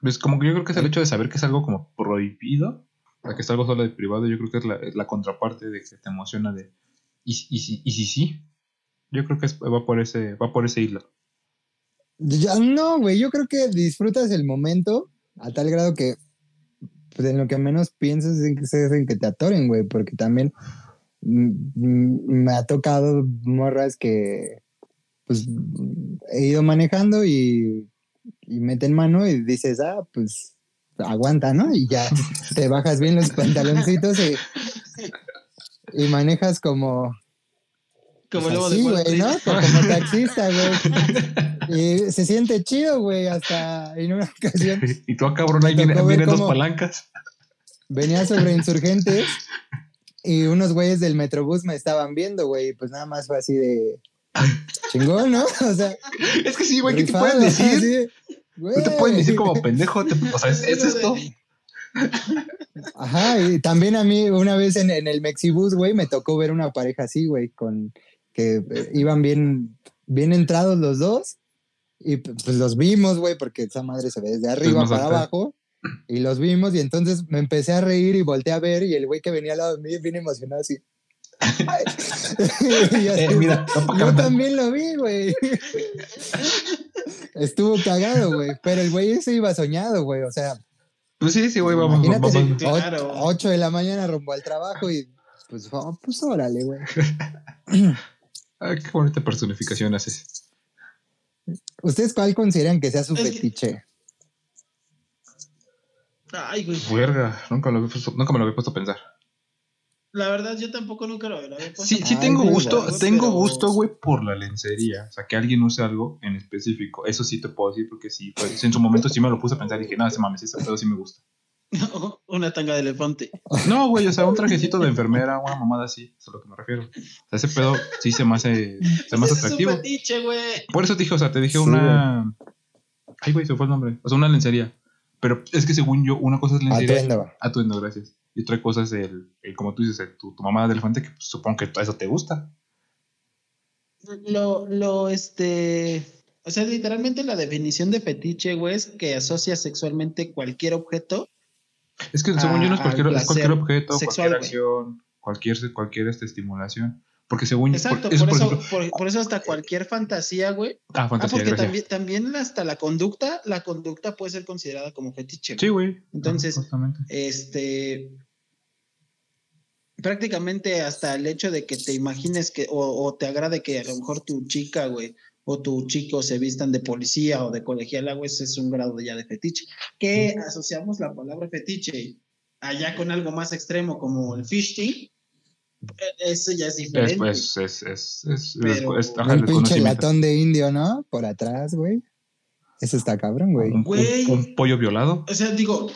Es como que yo creo que es el hecho de saber que es algo como prohibido, o que es algo solo de privado, yo creo que es la, es la contraparte de que te emociona de y, y, y si sí. Yo creo que es- va por ese va por ese hilo. No, güey, yo creo que disfrutas el momento a tal grado que pues, en lo que menos piensas es en que, te atoren, güey, porque también me ha tocado morras que pues he ido manejando y, y meten mano y dices, ah, pues aguanta, ¿no? Y ya te bajas bien los pantaloncitos y, y manejas como, Como pues así, güey, ¿no? Como taxista, güey. Y se siente chido, güey. Hasta en una ocasión y tú, ah, cabrón, ahí viene- vienen dos palancas. venía sobre insurgentes y unos güeyes del Metrobús me estaban viendo, güey. y Pues nada más fue así de chingón, ¿no? O sea, Es que sí, güey, ¿qué te pueden decir? así, No te pueden decir como pendejo, te- o sea, es, es esto. Ajá, y también a mí una vez en, en el Mexibus, güey, me tocó ver una pareja así, güey, con que eh, iban bien, bien entrados los dos y pues los vimos, güey, porque esa madre se ve desde arriba para alta. abajo y los vimos y entonces me empecé a reír y volteé a ver y el güey que venía al lado de mí bien emocionado así. Eh, mira, no pa' yo también lo vi, güey. Estuvo cagado, güey, pero el güey ese iba soñado, güey, o sea, Pues sí, sí, güey, vamos, vamos. o- Claro. 8 de la mañana rumbo al trabajo y pues, oh, pues órale, güey. Ay, qué bonita personificación haces. ¿Ustedes cuál consideran que sea su Es que- fetiche? Ay, güey. Verga, nunca, lo había puesto- nunca me lo había puesto a pensar. La verdad, yo tampoco nunca lo puesto. Sí, sí Ay, tengo gusto, güey, tengo pero- gusto, güey, por la lencería. O sea, que alguien use algo en específico. Eso sí te puedo decir porque sí, pues, en su momento sí me lo puse a pensar y dije, no, ese mames, ese pedo sí me gusta. Una tanga de elefante. No, güey, o sea, un trajecito de enfermera, una mamada así, es a lo que me refiero. O sea, ese pedo sí se me hace, se me hace Ese es atractivo. un fetiche, güey. Por eso te dije, o sea, te dije Sí, una. Ay, güey, se fue el nombre. O sea, una lencería. Pero es que según yo, una cosa es lencería. Atuendo. Atuendo, gracias. Y otra cosa es el, el, como tú dices, el- tu, tu mamada de elefante, que pues, supongo que eso te gusta. Lo, lo, este. O sea, literalmente la definición de fetiche, güey, es que asocia sexualmente cualquier objeto. Es que según yo no es Ah, cualquier, es cualquier objeto, sexual, cualquier acción, cualquier, cualquier este, estimulación. Porque según Exacto, por, por, por eso, ejemplo- por, por eso hasta cualquier fantasía, güey. Ah, Ah, fantasía, porque gracias. también, también hasta la conducta, la conducta puede ser considerada como fetiche. Sí, güey. Entonces- Ah. Este. Prácticamente hasta el hecho de que te imagines que, o, o te agrade que a lo mejor tu chica, güey, o tu chico se vistan de policía o de colegiala, güey, ese es un grado ya de fetiche. Que asociamos la palabra fetiche allá con algo más extremo como el fishing, eh, eso ya es diferente. Es, pues, es, es, es, Pero- es, ajá, Un el pinche latón de indio, ¿no? Por atrás, güey. Eso está cabrón, güey. Un, un pollo violado. O sea, digo,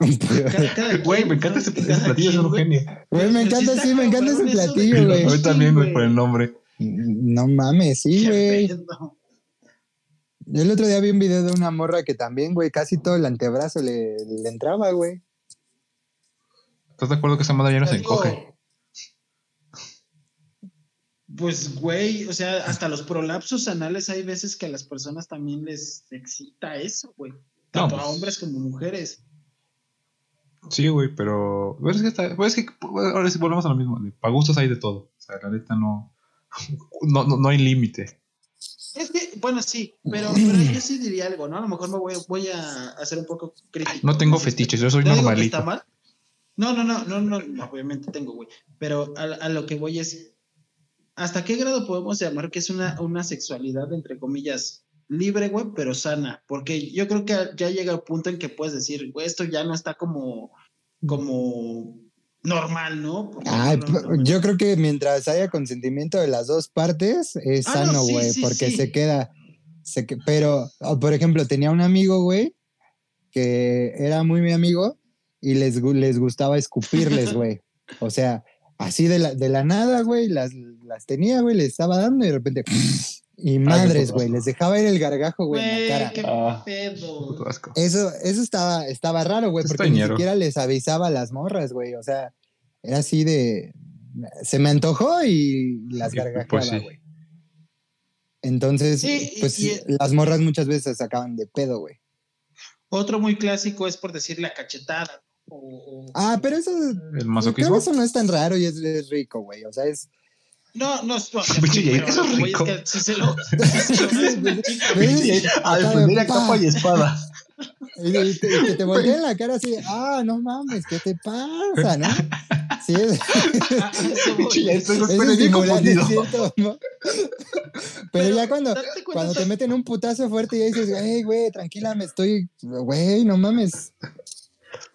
cada Güey, me encanta ese, platillo, es un genio. Güey, me encanta, sí, me encanta ese platillo, güey. A mí también, güey, por el nombre. No mames, sí, güey. El otro día vi un video de una morra que también, güey, casi todo el antebrazo le, le entraba, güey. ¿Estás de acuerdo que esa madre ya no se encoge? Pues, güey, o sea, hasta los prolapsos anales hay veces que a las personas también les excita eso, güey. Tanto a pues. hombres como mujeres. Sí, güey, pero. pero es que, está- pues es que ahora sí volvemos a lo mismo. Para gustos hay de todo. O sea, la neta no. No, no, no hay límite. Es que, bueno, sí, pero, pero yo sí diría algo, ¿no? A lo mejor me voy, voy a hacer un poco crítico. No tengo fetiches, yo soy normalito. está mal. No, no, no, no, no, no, obviamente tengo, güey. Pero a, a lo que voy es, ¿hasta qué grado podemos llamar que es una, una sexualidad, entre comillas, libre, güey, pero sana? Porque yo creo que ya llega el punto en que puedes decir, güey, esto ya no está como, como normal, ¿no? Ay, no, no, no. yo creo que mientras haya consentimiento de las dos partes, es Ah, no, sano, sí, güey, sí, porque sí. se queda. Se que- pero, oh, por ejemplo, tenía un amigo, güey, que era muy mi amigo y les, les gustaba escupirles, güey. O sea, así de la, de la nada, güey, las, las tenía, güey, les estaba dando y de repente. Y madres, puto güey, les dejaba ir el gargajo, güey, en la cara. qué Ah. pedo. Eso, eso estaba, estaba raro, güey, porque ni siquiera les avisaba a las morras, güey. O sea, era así de. Se me antojó y las gargajeaba, pues, sí. güey. Entonces, Sí, pues y- las morras muchas veces se sacaban de pedo, güey. Otro muy clásico es por decir la cachetada. O, o- Ah, pero eso. El Creo masoquismo. que eso no es tan raro y es, es rico, güey. O sea, es. No, no, no. Pero eso es que rico. que si se lo. si se lo das a defender de a capa y espada. Y, y- y que te volteen la cara así, ah, no mames, ¿qué te pasa, no? Sí, es, Yair, estoy es bien es confundido. cierto, ¿no? Pero ya cuando, cuando te meten un putazo fuerte y ya dices, hey, güey, tranquila, me estoy, güey, no mames.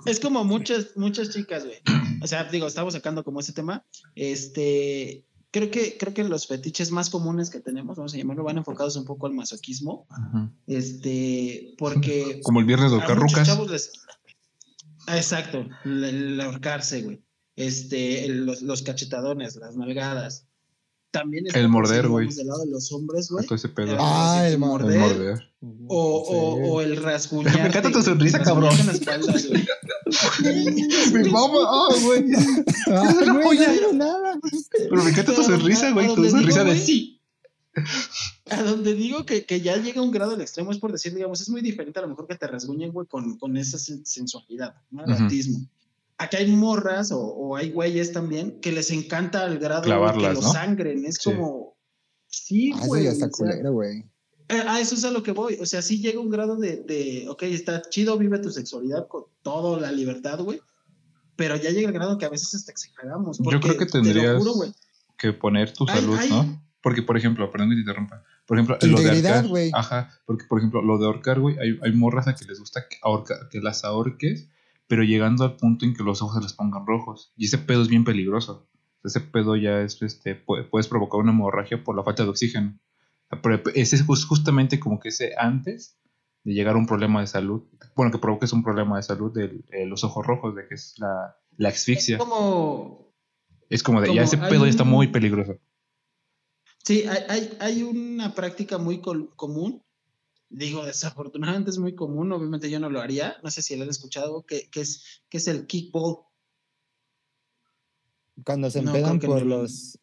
Es como muchas, muchas chicas, güey. O sea, digo, estamos sacando como ese tema. Este, creo que, creo que los fetiches más comunes que tenemos, vamos a llamarlo, van enfocados un poco al masoquismo. Este, porque Como el viernes de a muchos Ocarrucas. chavos les. Ah, Exacto, el, el ahorcarse, güey. Este, el- los, los cachetadones, las nalgadas. También El morder, güey. del lado de los hombres, güey. Todo ese pedo. Ah, el El morder. morder. O, o, Sí. o el rasguñar. Me encanta tu sonrisa, cabrón. En la espalda, güey. Mi mamá, ah, güey. Una no digo nada, güey. Pero me encanta tu sonrisa, ¿a- güey. a Tu sonrisa de sí. A donde digo que, que ya llega a un grado al extremo es por decir, digamos, es muy diferente a lo mejor que te rasguñen, güey, con, con esa sen- sensualidad, ¿no? El autismo. Aquí hay morras o, o hay güeyes también que les encanta al grado Clavarlas, que lo ¿no? sangren. Es Sí. como. Sí, Ah, eso güey. ya está o sea, culero, güey. Eh, a eso es a lo que voy. O sea, sí llega un grado de, de, ok, está chido, vive tu sexualidad con toda la libertad, güey. Pero ya llega el grado que a veces hasta exageramos. Yo creo que te tendrías juro, que poner tu Ay, salud, ay. ¿no? Porque, por ejemplo, perdón que te interrumpa. Por ejemplo, Tu lo de integridad, ahorcar. güey. Ajá, porque, por ejemplo, lo de ahorcar, güey, hay, hay morras a que les gusta que, ahorca- que las ahorques, pero llegando al punto en que los ojos se les pongan rojos. Y ese pedo es bien peligroso. Ese pedo ya es, este, pu- puedes provocar una hemorragia por la falta de oxígeno. Ese es jus- justamente como que ese antes de llegar a un problema de salud. Bueno, que provoques un problema de salud de los ojos rojos, de que es la, la asfixia. es como. Es como de, ya ese pedo ya está un- muy peligroso. Sí, hay, hay, hay una práctica muy col- común. Digo, desafortunadamente es muy común, obviamente yo no lo haría, no sé si lo han escuchado, que, que es, que es el kickball. Cuando se No, empedan por no. los.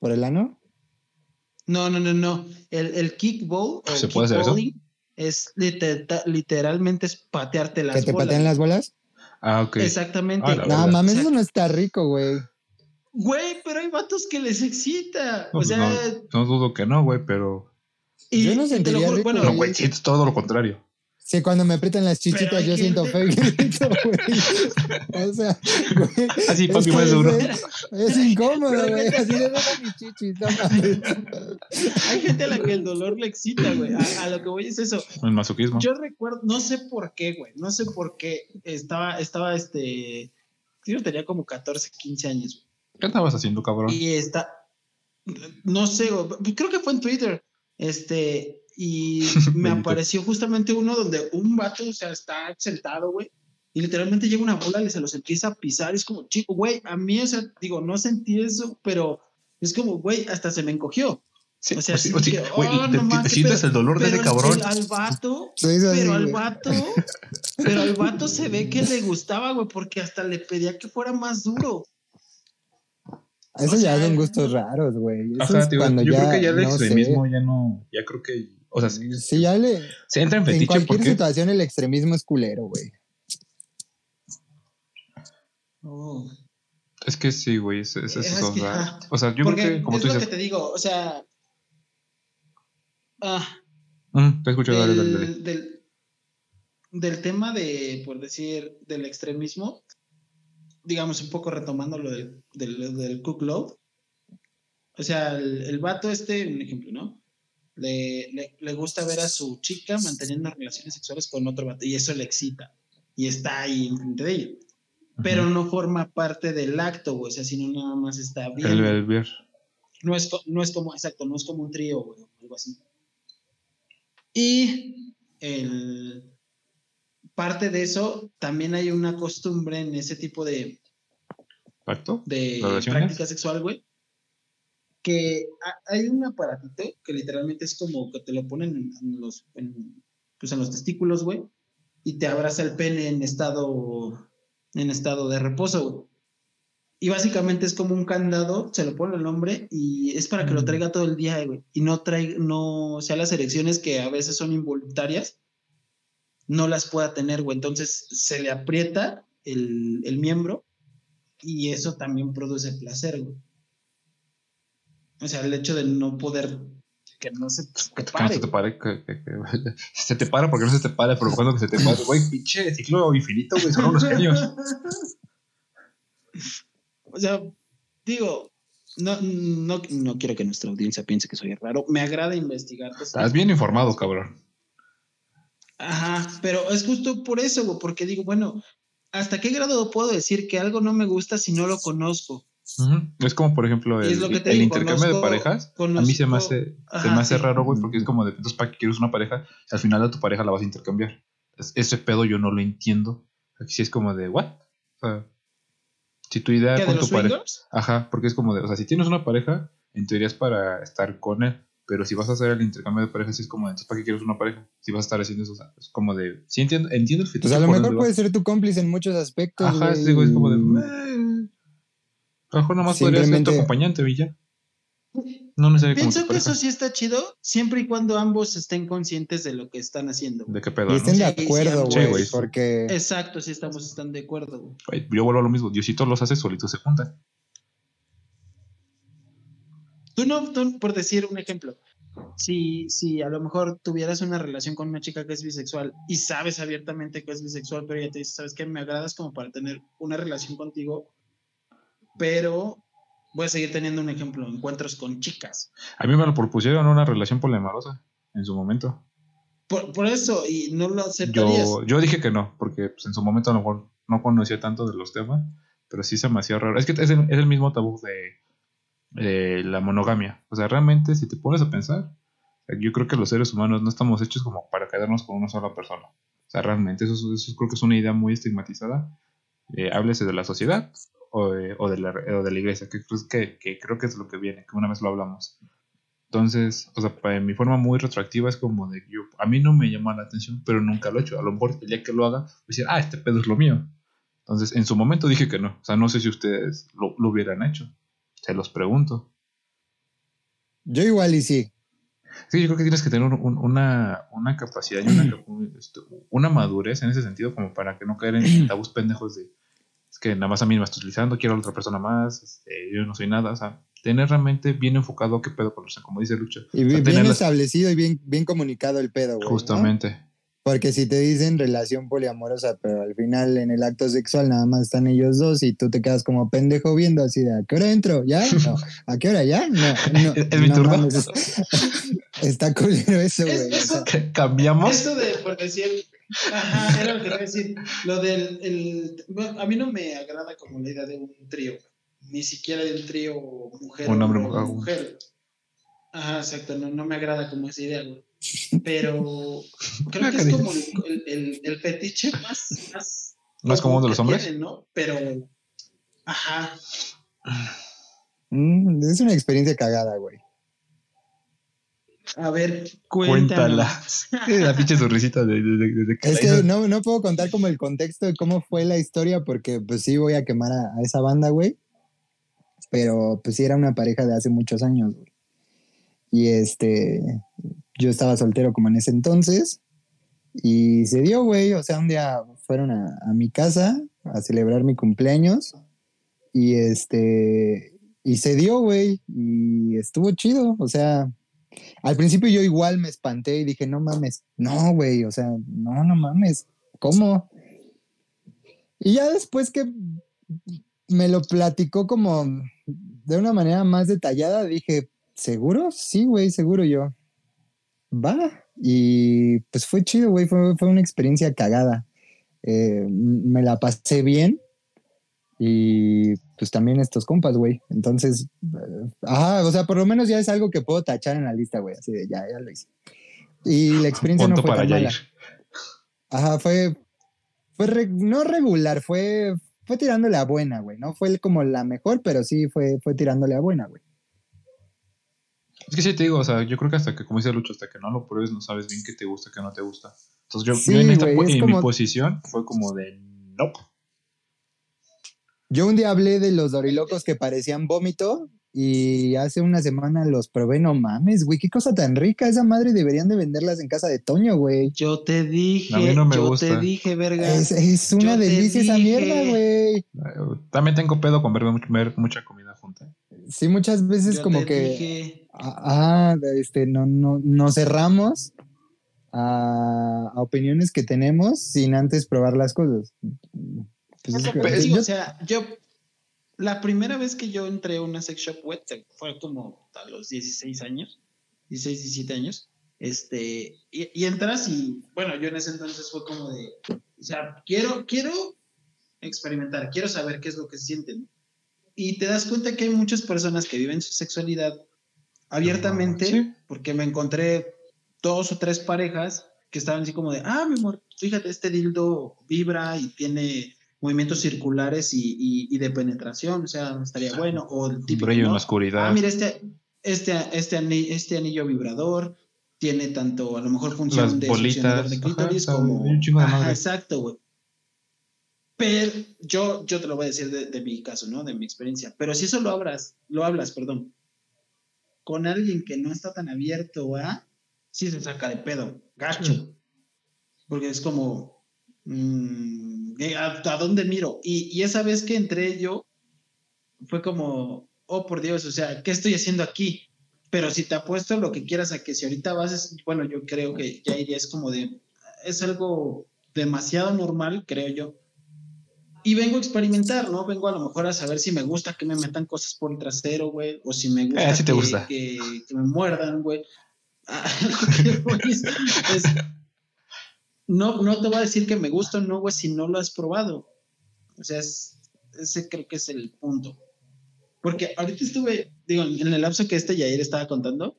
¿Por el ano? No, no, no, no. El, el kickball o ¿Se puede hacer eso? kickballing es lite- literalmente es patearte las ¿Que te bolas. pateen las bolas? Ah, ok. Exactamente. Ah, No, mames, eso no está rico, güey. Güey, pero hay vatos que les excita. No, o sea, no, no dudo que no, güey, pero. y, yo no y te lo sentiría juro, rico, bueno, No, Oye. güey, sientes todo lo contrario. Sí, cuando me aprietan las chichitas yo siento feo y gente- grito, güey. O sea, güey. Así, es papi, más de uno. Es, es incómodo, güey. Así de ver a mis chichis, no hay gente a la que el dolor le excita, güey. A, a lo que voy es eso. El masoquismo. Yo recuerdo, no sé por qué, güey, no sé por qué estaba, estaba este, yo tenía como 14, 15 años, ¿Qué estabas haciendo, cabrón? güey. Y está, no sé, güey, creo que fue en Twitter, este, y me apareció justamente uno donde un vato, o sea, está sentado, güey, y literalmente llega una bola y se los empieza a pisar, es como, chico, güey, a mí, o sea, digo, no sentí eso, pero es como, güey, hasta se me encogió. O Sí, O sea, pues sí, sí pues sí, que, güey, oh, te- no te- mames, sientes pero- el dolor de ese cabrón. al vato, pero al vato, pero al vato se ve que le gustaba, güey, porque hasta le pedía que fuera más duro. Eso o ya son gustos raros, güey. Ajá, es tío, cuando yo creo que ya el no sé. extremismo ya no, ya creo que, o sea, se, Sí, ya le. se entra en En fetiche cualquier porque, situación el extremismo es culero, güey. Oh. es que sí, güey, es, es, es- Es o, que, sea, ajá. o sea, yo creo que, como es tú lo dices, que te digo, o sea, ah, Mm, te escucho, dale, dale, dale. del, del, del tema de, por decir, del extremismo, digamos, un poco retomando lo del, del, del Cook Love, o sea, el, el vato este, un ejemplo, ¿no? Le, le, le gusta ver a su chica manteniendo relaciones sexuales con otro vato y eso le excita y está ahí enfrente de ella, pero no forma parte del acto, güey, o sea, sino nada más está el, viendo. el ver. No es, no es como, exacto, no es como un trío, güey, o algo así. Y el, parte de eso, también hay una costumbre en ese tipo de, ¿Pacto? de ¿Relaciones? práctica sexual, güey, que ha- hay un aparatito que literalmente es como que te lo ponen en, en los, en, pues en los testículos, güey, y te abraza el pene en estado, en estado de reposo, güey. Y básicamente es como un candado, se lo pone el nombre y es para que lo traiga todo el día, güey. Y no traiga, no, o sea, las erecciones que a veces son involuntarias, no las pueda tener, güey. Entonces se le aprieta el, el miembro y eso también produce placer, güey. O sea, el hecho de no poder, que no se te Que, que no pare, se te pare, que, que- que- se te para porque no se te para, provocando que se te pare. Güey, pinche ciclo infinito, güey, son unos genios. O sea, digo, no, no, no quiero que nuestra audiencia piense que soy raro. Me agrada investigar. cosas. Estás bien informado, cabrón. Ajá, pero es justo por eso, güey, porque digo, bueno, ¿hasta qué grado puedo decir que algo no me gusta si no lo conozco? Es como, por ejemplo, el, digo, intercambio de conozco- parejas. A mí se me hace, se me hace sí. raro, güey, porque es como de, entonces, ¿para qué quieres una pareja? Al final a tu pareja la vas a intercambiar. Es- ese pedo yo no lo entiendo. Aquí sí es como de, ¿what? O sea, si tu idea ¿Qué, de con los tu pareja. Ajá, porque es como de, o sea, si tienes una pareja, en teoría es para estar con él. Pero si vas a hacer el intercambio de parejas, sí es como de, entonces, ¿para qué quieres una pareja? Si vas a estar haciendo eso, o sea, es como de, sí entiendo, entiendo el fetiche. Pues a lo mejor dónde va. puede ser tu cómplice en muchos aspectos. Ajá, güey, sí, güey, es como de, y- "Eh, a lo mejor nomás podría ser tu Simplemente- acompañante, Villa. No necesariamente como Pienso que eso sí está chido, siempre y cuando ambos estén conscientes de lo que están haciendo. ¿De qué pedo, Y no? estén de sí, acuerdo, sí, güey, porque Exacto, sí estamos están de acuerdo. güey. Yo vuelvo a lo mismo. Diosito los hace solitos se juntan. Tú no, tú, por decir un ejemplo, si, si a lo mejor tuvieras una relación con una chica que es bisexual y sabes abiertamente que es bisexual, pero ella te dice, ¿sabes qué? Me agradas como para tener una relación contigo, pero voy a seguir teniendo un ejemplo, encuentros con chicas. A mí me lo propusieron una relación poliamorosa en su momento. Por, por eso, y no lo aceptarías. Yo, yo dije que no, porque pues, en su momento a lo mejor no conocía tanto de los temas, pero sí se me hacía raro. Es que es el, es el mismo tabú de, de la monogamia. O sea, realmente, si te pones a pensar, yo creo que los seres humanos no estamos hechos como para quedarnos con una sola persona. O sea, realmente, eso, es- eso creo que es una idea muy estigmatizada. Eh, háblese de la sociedad o de, o de la, o de la iglesia, que, creo que, que creo que es lo que viene, que una vez lo hablamos. Entonces, o sea, para mi forma muy retroactiva es como de yo, a mí no me llama la atención, pero nunca lo he hecho. A lo mejor el día que lo haga, voy a decir, ah, este pedo es lo mío. Entonces, en su momento dije que no. O sea, no sé si ustedes lo, lo hubieran hecho. Se los pregunto. yo igual y sí. Sí, yo creo que tienes que tener un- un- una, una capacidad y una, este, una madurez en ese sentido como para que no caer en tabús pendejos de que nada más a mí me estoy utilizando, quiero a la otra persona más, este, yo no soy nada. O sea, tener realmente bien enfocado qué pedo con o sea, como dice Lucha. Y O sea, bien, las- establecido y bien, bien comunicado el pedo, güey. ¿no? Justamente. Porque si te dicen relación poliamorosa, pero al final en el acto sexual nada más están ellos dos y tú te quedas como pendejo viendo así de ¿a qué hora entro? ¿Ya? No. ¿A qué hora ya? No, no. ¿Es mi no turno? mames, Está culero eso, Es- güey. o eso- sea, Cambiamos. Esto de, por decir, ajá, era lo que iba a decir, lo del, el, bueno, a mí no me agrada como la idea de un trío, ni siquiera de un trío mujer Un hombre, mujer. mujer. Ajá, exacto, no, no me agrada como esa idea, güey. Pero creo que es como el, el, el fetiche más, más, ¿Más común de los hombres? tienen, ¿no? Pero, ajá, mm, es una experiencia cagada, güey. A ver, cuéntalas. la pinche sonrisita de, de, Es que no, no puedo contar como el contexto de cómo fue la historia porque pues sí voy a quemar a, esa banda, güey. Pero pues sí era una pareja de hace muchos años, güey. Y este, yo estaba soltero como en ese entonces. Y se dio, güey. O sea, un día fueron a, a mi casa a celebrar mi cumpleaños. Y este, y se dio, güey. Y estuvo chido. O sea, al principio yo igual me espanté y dije, no mames, no, güey, o sea, no, no mames, ¿cómo? Y ya después que me lo platicó como de una manera más detallada, dije, ¿seguro? Sí, güey, seguro yo. Va. Y pues fue chido, güey, fue, una experiencia cagada. Eh, me la pasé bien y pues también estos compas, güey. Entonces, eh, ajá, o sea, por lo menos ya es algo que puedo tachar en la lista, güey. Así de, ya, ya lo hice. Y la experiencia no fue tan mala. Ajá, fue, fue no regular, fue, fue tirándole a buena, güey. No fue como la mejor, pero sí fue, fue tirándole a buena, güey. Es que sí te digo, o sea, yo creo que hasta que, como dice Lucho, hasta que no lo pruebes, no sabes bien qué te gusta, qué no te gusta. Entonces yo, en, esta, en mi posición fue como de, no. Yo un día hablé de los dorilocos que parecían vómito y hace una semana los probé, no mames, güey, qué cosa tan rica, esa madre deberían de venderlas en casa de Toño, güey. Yo te dije, no me yo te dije, verga. Es, una delicia esa mierda, güey. También tengo pedo con ver, mucha comida junta. Sí, muchas veces como que ah, este, no, no, nos cerramos a, a opiniones que tenemos sin antes probar las cosas. Pues o sea, yo, la primera vez que yo entré a una sex shop web fue como a los 16 años, 16, 17 años, este, y, entras y, bueno, yo en ese entonces fue como de, o sea, quiero, quiero experimentar, quiero saber qué es lo que sienten. Y te das cuenta que hay muchas personas que viven su sexualidad abiertamente, porque me encontré dos o tres parejas que estaban así como de, ah, mi amor, fíjate, este dildo vibra y tiene movimientos circulares y, de penetración, o sea, estaría bueno. O el típico, Brillo en la oscuridad. Ah, mira, este, este, este, anillo, este anillo vibrador tiene tanto, a lo mejor función de bolitas, de clítoris como... exacto, güey. Pero yo, yo te lo voy a decir de, mi caso, ¿no? De mi experiencia. Pero si eso lo hablas, lo hablas, perdón, con alguien que no está tan abierto a, sí se saca de pedo, gacho. Porque es como, Mm, ¿a, dónde miro? Y, esa vez que entré yo, fue como, oh por Dios, o sea, ¿qué estoy haciendo aquí? Pero si te apuesto lo que quieras a que si ahorita vas, bueno, yo creo que ya iría, es como de, es algo demasiado normal, creo yo. Y vengo a experimentar, ¿no? Vengo a lo mejor a saber si me gusta que me metan cosas por el trasero, güey, o si me gusta, eh, te gusta. Que, me muerdan, güey. Ah, no, no te voy a decir que me gusta o no, güey, si no lo has probado. O sea, ese creo que es el punto. Porque ahorita estuve, digo, en el lapso que este Yair estaba contando,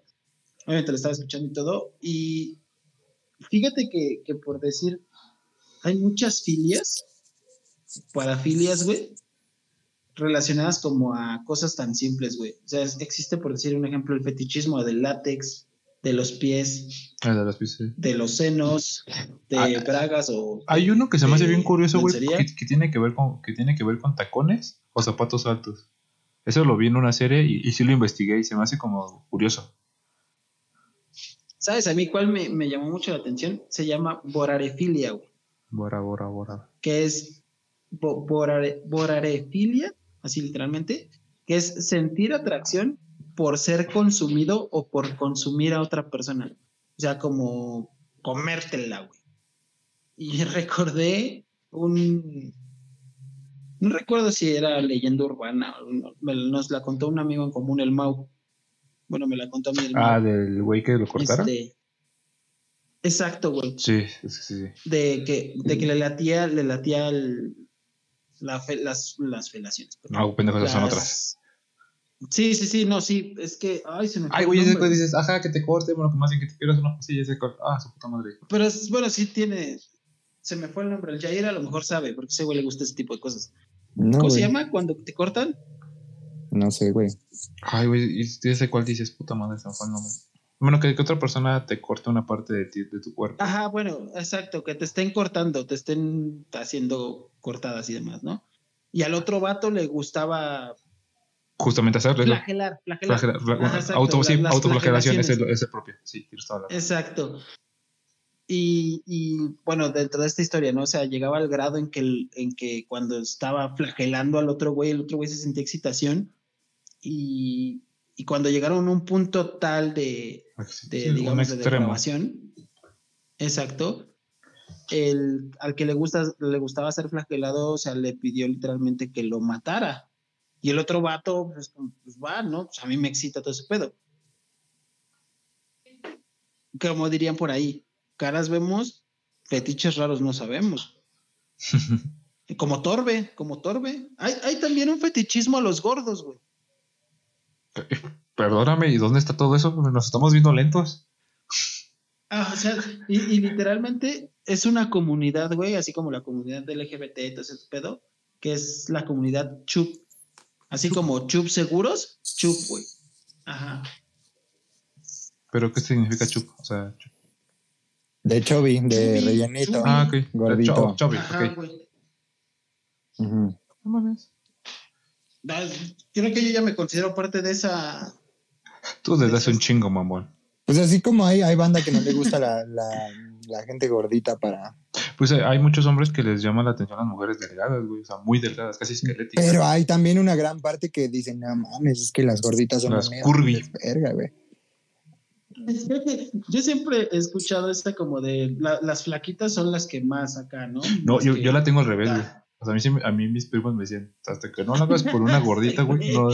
obviamente lo estaba escuchando y todo, y fíjate que, que por decir, hay muchas filias, parafilias, güey, relacionadas como a cosas tan simples, güey. O sea, existe, por decir un ejemplo, el fetichismo del látex, de los pies, ah, de los pies, de los senos, de ah, bragas o hay uno que se me hace bien curioso, güey, que, tiene que ver con que tiene que ver con tacones o zapatos altos. Eso lo vi en una serie y, sí lo investigué y se me hace como curioso. ¿Sabes a mí cuál me, llamó mucho la atención? Se llama borarefilia, güey. Bora, bora, bora. Que es borarefilia, así literalmente, que es sentir atracción por ser consumido o por consumir a otra persona. O sea, como comértela, güey. Y recordé un... No recuerdo si era leyenda urbana, nos la contó un amigo en común, el Mau. Bueno, me la contó el Mau. Ah, del güey que lo cortaron. Este, exacto, güey. Sí, sí, sí. De que, de que le latía, le latía las, las felaciones. No, pendejos, son otras. Sí, sí, sí, no, sí, es que, ay, se me Ay, güey, después dices, ajá, que te corte, bueno, que más bien que te quieras una pasilla, se corta, ah, su puta madre. Pero es, bueno, sí tiene, se me fue el nombre, el Jair a lo mejor sabe, porque ese güey le gusta ese tipo de cosas. ¿Cómo se llama cuando te cortan? No sé, güey. Ay, güey, y sé cuál dices, puta madre, se me fue el nombre. Bueno, que, que otra persona te corte una parte de ti, de tu cuerpo. Ajá, bueno, exacto, que te estén cortando, te estén haciendo cortadas y demás, ¿no? Y al otro vato le gustaba Justamente hacerlo. flagelar, flagelar. flagelar- Ajá, auto, sí, las autoflagelación es el, es el propio. Sí, tienes toda la. Exacto. Y, y, bueno, dentro de esta historia, ¿no? O sea, llegaba al grado en que, el- en que cuando estaba flagelando al otro güey, el otro güey se sentía excitación. Y, y cuando llegaron a un punto tal de, Sí, de un digamos, de extremo. depravación, exacto, el, al que le, gusta, le gustaba ser flagelado, o sea, le pidió literalmente que lo matara. Y el otro vato, pues, pues va, ¿no? Pues a mí me excita todo ese pedo. Como dirían por ahí, caras vemos, fetiches raros no sabemos. Como Torbe, como Torbe. Hay, hay también un fetichismo a los gordos, güey. Perdóname, ¿y dónde está todo eso? Nos estamos viendo lentos. Ah, o sea, y, y literalmente es una comunidad, güey, así como la comunidad del LGBT y todo ese pedo, que es la comunidad chup. Así como chup seguros, chup, güey. Ajá. ¿Pero qué significa chup? O sea, chup. De Chovy, de Chubby, rellenito. chubby. Ah, ok. Gordito. Chau- chubby, Ajá, ok. güey. Ujú. No mames. Ah, Creo que yo ya me considero parte de esa. Tú desde hace un chingo, mamón. Pues así como hay, hay banda que no le gusta la, la, la gente gordita para... Pues eh, hay muchos hombres que les llama la atención las mujeres delgadas, güey. O sea, muy delgadas, casi esqueléticas. Pero hay también una gran parte que dicen, no mames, es que las gorditas son Las curvy. Verga, güey. Yo siempre he escuchado esta como de la- las flaquitas son las que más acá, ¿no? No, yo, que- yo la tengo al revés, güey. Ah. O sea, a mí, sí me- a mí mis primos me decían, hasta que no lo hagas por una gordita, güey, no,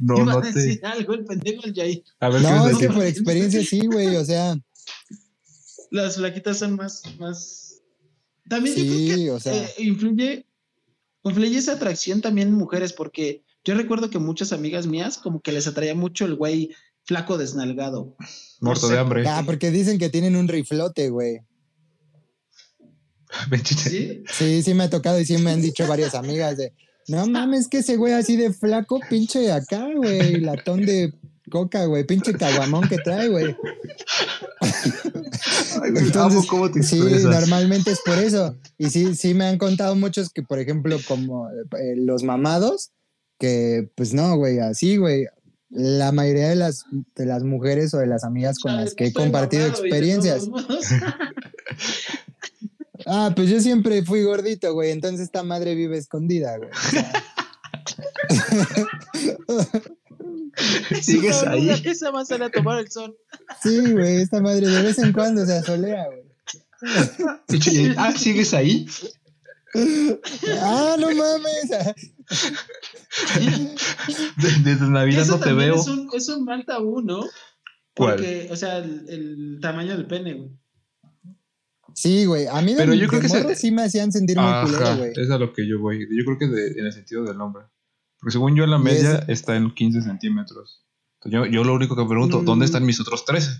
no, a no decir te... algo el pendejo el Jair. A ver, ¿qué No, a es que por experiencia sí, güey, o sea, Las flaquitas son más, más. También yo creo que o sea. eh, influye, influye esa atracción también en mujeres, porque yo recuerdo que muchas amigas mías como que les atraía mucho el güey flaco desnalgado. Muerto no sé. de hambre. ah, porque dicen que tienen un riflote, güey. ¿Sí? Sí, sí me ha tocado y sí me han dicho varias amigas de, no mames, que ese güey así de flaco, pinche acá, güey, latón de coca, güey, pinche caguamón que trae, güey. Ay, güey, Entonces, cómo te Sí, normalmente es por eso. Y sí, sí me han contado muchos que, por ejemplo, como eh, los mamados, que pues no, güey, así, güey. La mayoría de las, de las mujeres o de las amigas con las que he compartido experiencias. Ah, pues yo siempre fui gordito, güey. Entonces esta madre vive escondida, güey. O sea, ¿Sigues No, ahí? Esa va a tomar el sol. sí, güey, esta madre de vez en cuando se asolea, güey. Chiche, Ah, ¿sigues ahí? Ah, no mames. De- Desde Navidad Eso no te veo. Es un, es un mal tabú, ¿no? ¿Cuál? Porque, o sea, el, el tamaño del pene, güey. Sí, güey. A mí de, Pero yo creo de que se- sí me hacían sentir muy culero, güey. es a lo que yo voy. Yo creo que de- en el sentido del nombre. Porque según yo, la media es- está en 15 centímetros. Entonces, yo, yo lo único que pregunto, Mm. ¿dónde están mis otros 13?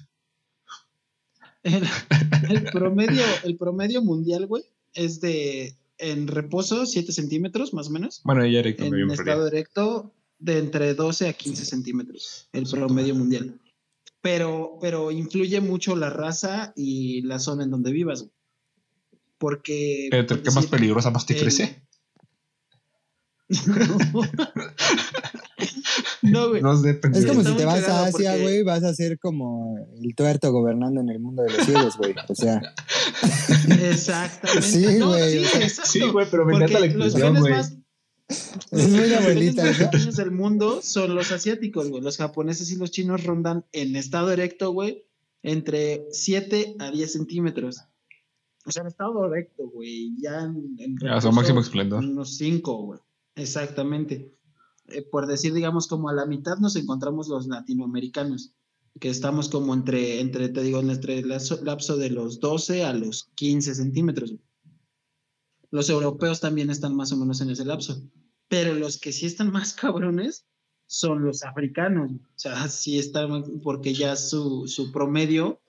El, el promedio, el promedio mundial, güey, es de en reposo 7 centímetros, más o menos. Bueno, como yo En estado erecto, de entre 12 a 15 centímetros, el promedio mundial. Pero, pero influye mucho la raza y la zona en donde vivas, güey. Porque. Por ¿Qué más peligrosa más te el- crece? no, güey. No sé, Es como Está si te vas a Asia, porque- güey, vas a ser como el tuerto gobernando en el mundo de los ciegos, güey. O sea, Exactamente. Sí, No, güey. sí, exacto. Sí, güey, pero me Porque encanta la los expresión, güey. más es muy Los abuelita, pequeños del mundo son los asiáticos, güey. Los japoneses y los chinos rondan en estado erecto, güey, entre 7 a 10 centímetros. O sea, en estado erecto, güey. Ya en, en A su máximo esplendor. Unos 5, güey. Exactamente. Eh, por decir, digamos, como a la mitad nos encontramos los latinoamericanos, que estamos como entre, entre te digo, entre el lapso, de los 12 a los 15 centímetros. Los europeos también están más o menos en ese lapso. Pero los que sí están más cabrones son los africanos. O sea, sí están, porque ya su, su promedio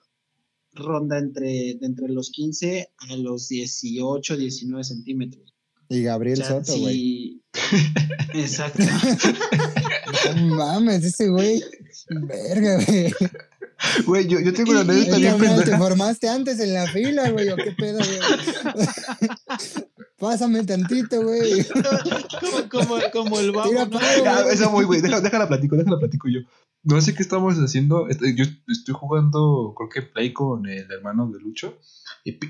ronda entre, entre los 15 a los 18, 19 centímetros. Y Gabriel Soto, güey. sí. Exacto. No mames, ese güey. Verga, güey. Güey, yo, yo tengo una anécdota bien carnal, te pendeja. formaste antes en la fila, güey, o qué pedo, güey. Pásame tantito, güey. como, como, como el güey. esa muy, güey. Déjala, déjala platico, déjala platico yo. No sé qué estamos haciendo. este, Yo estoy jugando, creo que Play con el hermano de Lucho.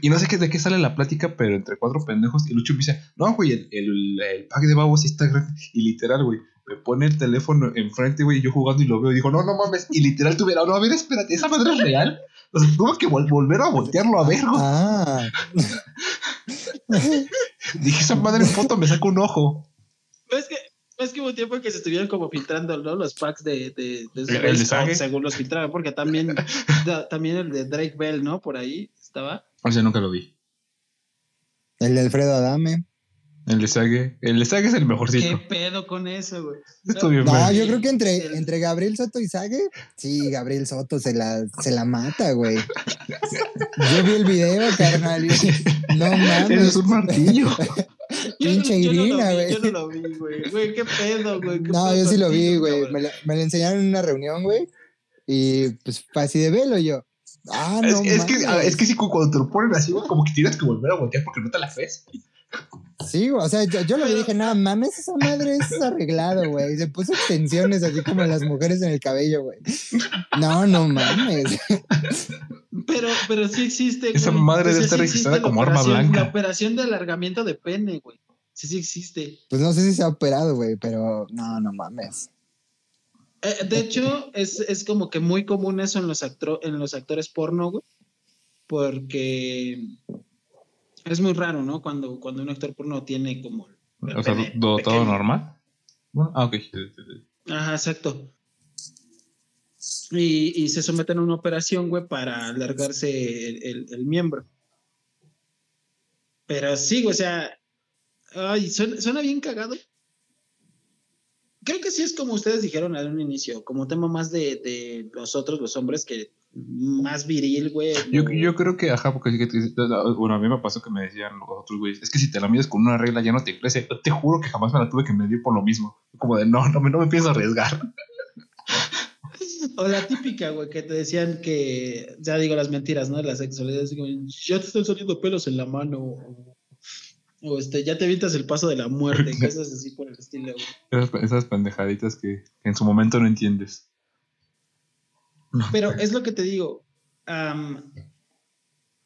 Y, no sé qué, de qué sale la plática, pero entre cuatro pendejos. Y Lucho me dice: No, güey, el, el, el pack de babos está grande. Y literal, güey, me pone el teléfono enfrente, güey, y yo jugando y lo veo. Y digo: No, no mames. Y literal tuviera: No, a ver, espérate, ¿esa madre es real? O sea, tuve que vol- volver a voltearlo a ver, güey. Ah, Dije: Esa madre en foto me saca un ojo. Es que, es que hubo tiempo que se estuvieron como filtrando, ¿no? Los packs de, de, según los filtraron, porque también, da- también el de Drake Bell, ¿no? Por ahí estaba. O sea, nunca lo vi. el de Alfredo Adame. El de Sage. El de Sage es el ¿Qué mejorcito. pedo con eso, güey? Esto bien No, yo creo que entre, entre Gabriel Soto y Sague, sí, Gabriel Soto se la, se la mata, güey. Yo vi el video, carnal. y- No mames. un martillo. Pinche no Irina, güey. yo no lo vi, güey. Güey, qué pedo, güey. qué No, pedo yo sí lo vi, güey. me lo enseñaron en una reunión, güey. Y pues fue así de velo yo. Ah, no es, es que, es que sí, cuando te lo ponen así, güey, como que tienes que volver a voltear porque no te la crees. Sí, güey, o sea, yo, yo lo vi y dije, no mames, esa madre es arreglado, güey. Se puso extensiones así como las mujeres en el cabello, güey. No, no mames. Pero, pero sí existe. Esa güey. madre debe estar registrada como arma blanca. La operación de alargamiento de pene, güey. Sí, sí existe. Pues no sé si se ha operado, güey, pero no, no mames. Eh, de hecho, es, es como que muy común eso en los, actro- en los actores porno, güey. Porque es muy raro, ¿no? Cuando, cuando un actor porno tiene como. O sea, todo normal. Bueno, ah, ok. Ajá, exacto. Y, y se someten a una operación, güey, para alargarse el, el- el miembro. Pero sí, güey, o sea, ay, suena, suena bien cagado. Creo que sí es como ustedes dijeron en un inicio, como tema más de, de nosotros, los hombres, que más viril, güey. Yo, yo creo que, ajá, porque sí que te- bueno, a mí me pasó que me decían los otros güeyes, es que si te la mides con una regla ya no te crece. Yo te juro que jamás me la tuve que medir por lo mismo. Como de, no, no me, no me pienso arriesgar. O la típica, güey, que te decían que, ya digo las mentiras, ¿no? La sexualidad, así como, ya te están saliendo pelos en la mano, o, este, ya te evitas el paso de la muerte, cosas así por el estilo. Esas, esas pendejaditas que, en su momento no entiendes. Pero es lo que te digo, am,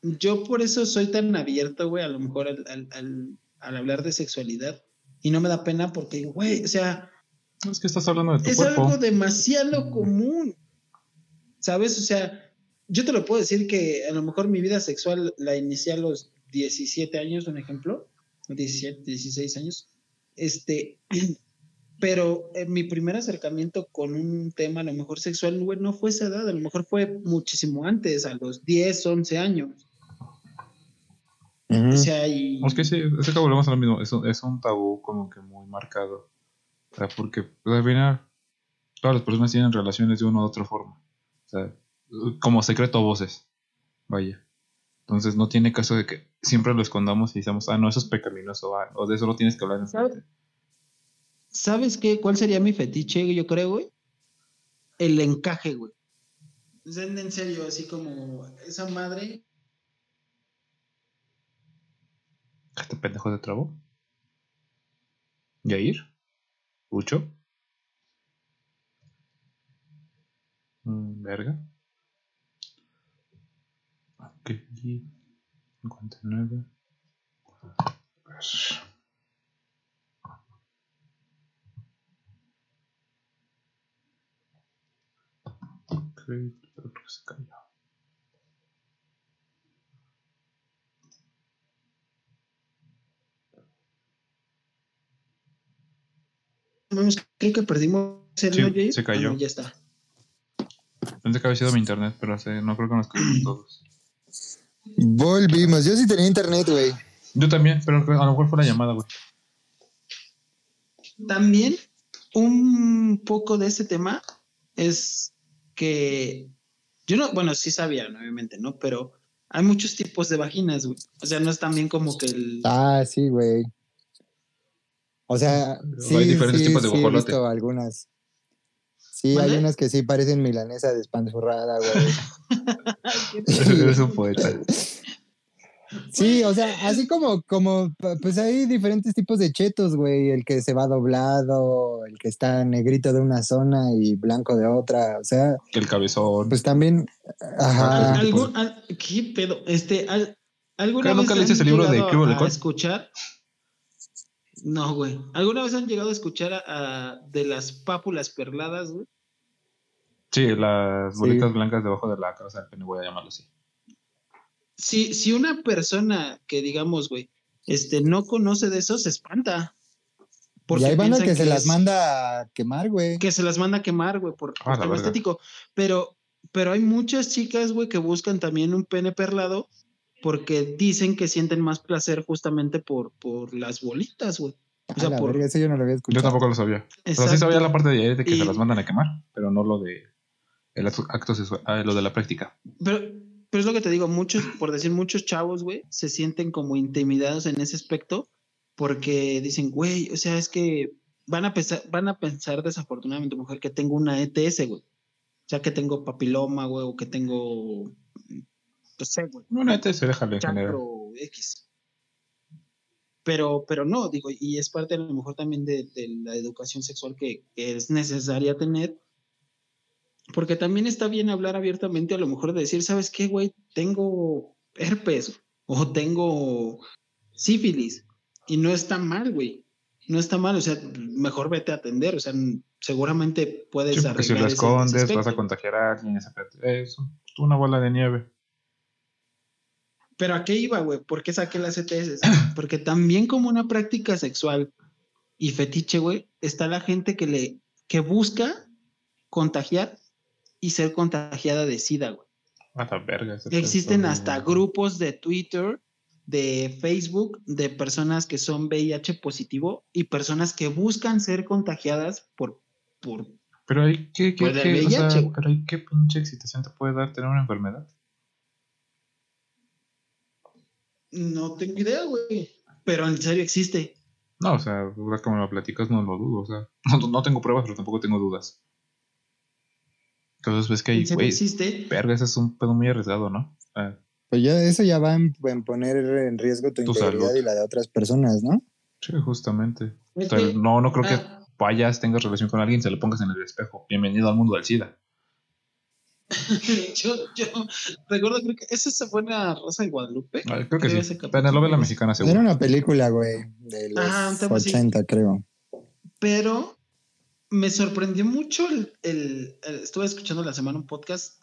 yo por eso soy tan abierto, güey, a lo mejor al, al- al- al hablar de sexualidad, y no me da pena porque digo, güey, o sea, Es que estás hablando de tu es cuerpo. algo demasiado común. ¿Sabes? O sea, yo te lo puedo decir que a lo mejor mi vida sexual la inicié a los 17 años, un ejemplo, 17, 16 años. Este, pero eh, mi primer acercamiento con un tema a lo mejor sexual, no fue esa edad, a lo mejor fue muchísimo antes, a los 10, 11 años. O sea, y Es que sí, es que volvemos a lo mismo. Es un, es un tabú como que muy marcado. O sea, porque pues, al final todas las personas tienen relaciones de una u otra forma. O sea, como secreto a voces. Vaya. Entonces no tiene caso de que siempre lo escondamos y digamos, ah, no, eso es pecaminoso, ah, o de eso no tienes que hablar en ¿Sabes? frente. ¿Sabes qué? ¿Cuál sería mi fetiche, yo creo, güey? El encaje, güey. En serio, así como esa madre. Este pendejo de trabo. Yair. Ucho. Mm, verga. Ok. 59. Pues. Ok, creo que se cayó. Creo que perdimos el Sí, se cayó. Ah, no, ya está. Pensé que había sido mi internet, pero hace- no creo que nos cayó todos. Volvimos. Yo sí tenía internet, güey. Yo también, pero a lo mejor fue la llamada, güey. También un poco de ese tema es que yo no, bueno, sí sabía, ¿no? obviamente, ¿no? Pero hay muchos tipos de vaginas, güey. O sea, no es también como que el... Ah, sí, güey. O sea, sí, hay diferentes sí, tipos de sí he visto algunas. Sí, hay unas que sí parecen milanesa despanzurrada, güey. Eres un poeta. Sí, o sea, así como, como, pues hay diferentes tipos de chetos, güey. El que se va doblado, el que está negrito de una zona y blanco de otra. O sea, Que el cabezón. pues también, ajá. Ah, ¿Algún, al- ¿Qué pedo? Este, al- ¿Alguna vez nunca han leíste ese libro de llegado Cubo a escuchar? No, güey. ¿Alguna vez han llegado a escuchar a, a- de las pápulas perladas, güey? Sí, las Sí. bolitas blancas debajo de la cabeza del pene, voy a llamarlo así. Si, si una persona que digamos, güey, este, no conoce de eso, se espanta. Y hay banda que se las manda a quemar, güey. que se las manda a quemar, güey, por, Ah, por tema estético. Pero, pero hay muchas chicas, güey, que buscan también un pene perlado porque dicen que sienten más placer justamente por, por las bolitas, güey. O A sea, la por- verga, eso yo no lo había Yo escuchado. tampoco lo sabía. O sea, sí Exacto. sabía la parte de ahí de que Y- se las mandan a quemar, pero no lo de el acto, acto sexual, ah, lo de la práctica. Pero, pero es lo que te digo, muchos, por decir muchos chavos, güey, se sienten como intimidados en ese aspecto porque dicen, güey, o sea, es que van a pensar, van a pensar desafortunadamente, mujer, que tengo una ETS, güey. O sea, que tengo papiloma, güey, o que tengo, no sé, güey, No, neta, se déjalo en general. X. Pero, pero no, digo, y es parte a lo mejor también de, de la educación sexual que, que es necesaria tener, porque también está bien hablar abiertamente, a lo mejor de decir, ¿sabes qué, güey? Tengo herpes o tengo sífilis y no está mal, güey. No está mal, o sea, mejor vete a atender, o sea, seguramente puedes Sí, porque si lo arreglar ese- escondes, vas a contagiar a alguien. Es una bola de nieve. Pero ¿a qué iba, güey? ¿Por qué saqué las ETS? Porque también como una práctica sexual y fetiche, güey, está la gente que le que busca contagiar y ser contagiada de SIDA, güey. A la verga. Existen hasta grupos de Twitter, de Facebook, de personas que son VIH positivo y personas que buscan ser contagiadas por, por Pero hay que, que, que- o sea, VIH, pero hay qué pinche excitación te puede dar tener una enfermedad. no tengo idea, güey. Pero en serio existe. No, o sea, me lo platicas no lo dudo, o sea, no, no tengo pruebas, pero tampoco tengo dudas. Entonces ves que serio güey, existe. verga, ese es un pedo muy arriesgado, ¿no? Ah, Pues ya, eso ya va en, en poner en riesgo tu, Tu integridad salud. y la de otras personas, ¿no? sí, justamente. O sea, no, no creo que ah, vayas, tengas relación con alguien, se lo pongas en el espejo. Bienvenido al mundo del SIDA. yo, yo recuerdo, creo que esa se fue en la Rosa de Guadalupe. Ah, Creo que Creo sí. capítulo. Telenovela mexicana, Era seguro. una película, güey, de los un tema así. 80, creo. Pero me sorprendió mucho el, el- el- estuve escuchando la semana un podcast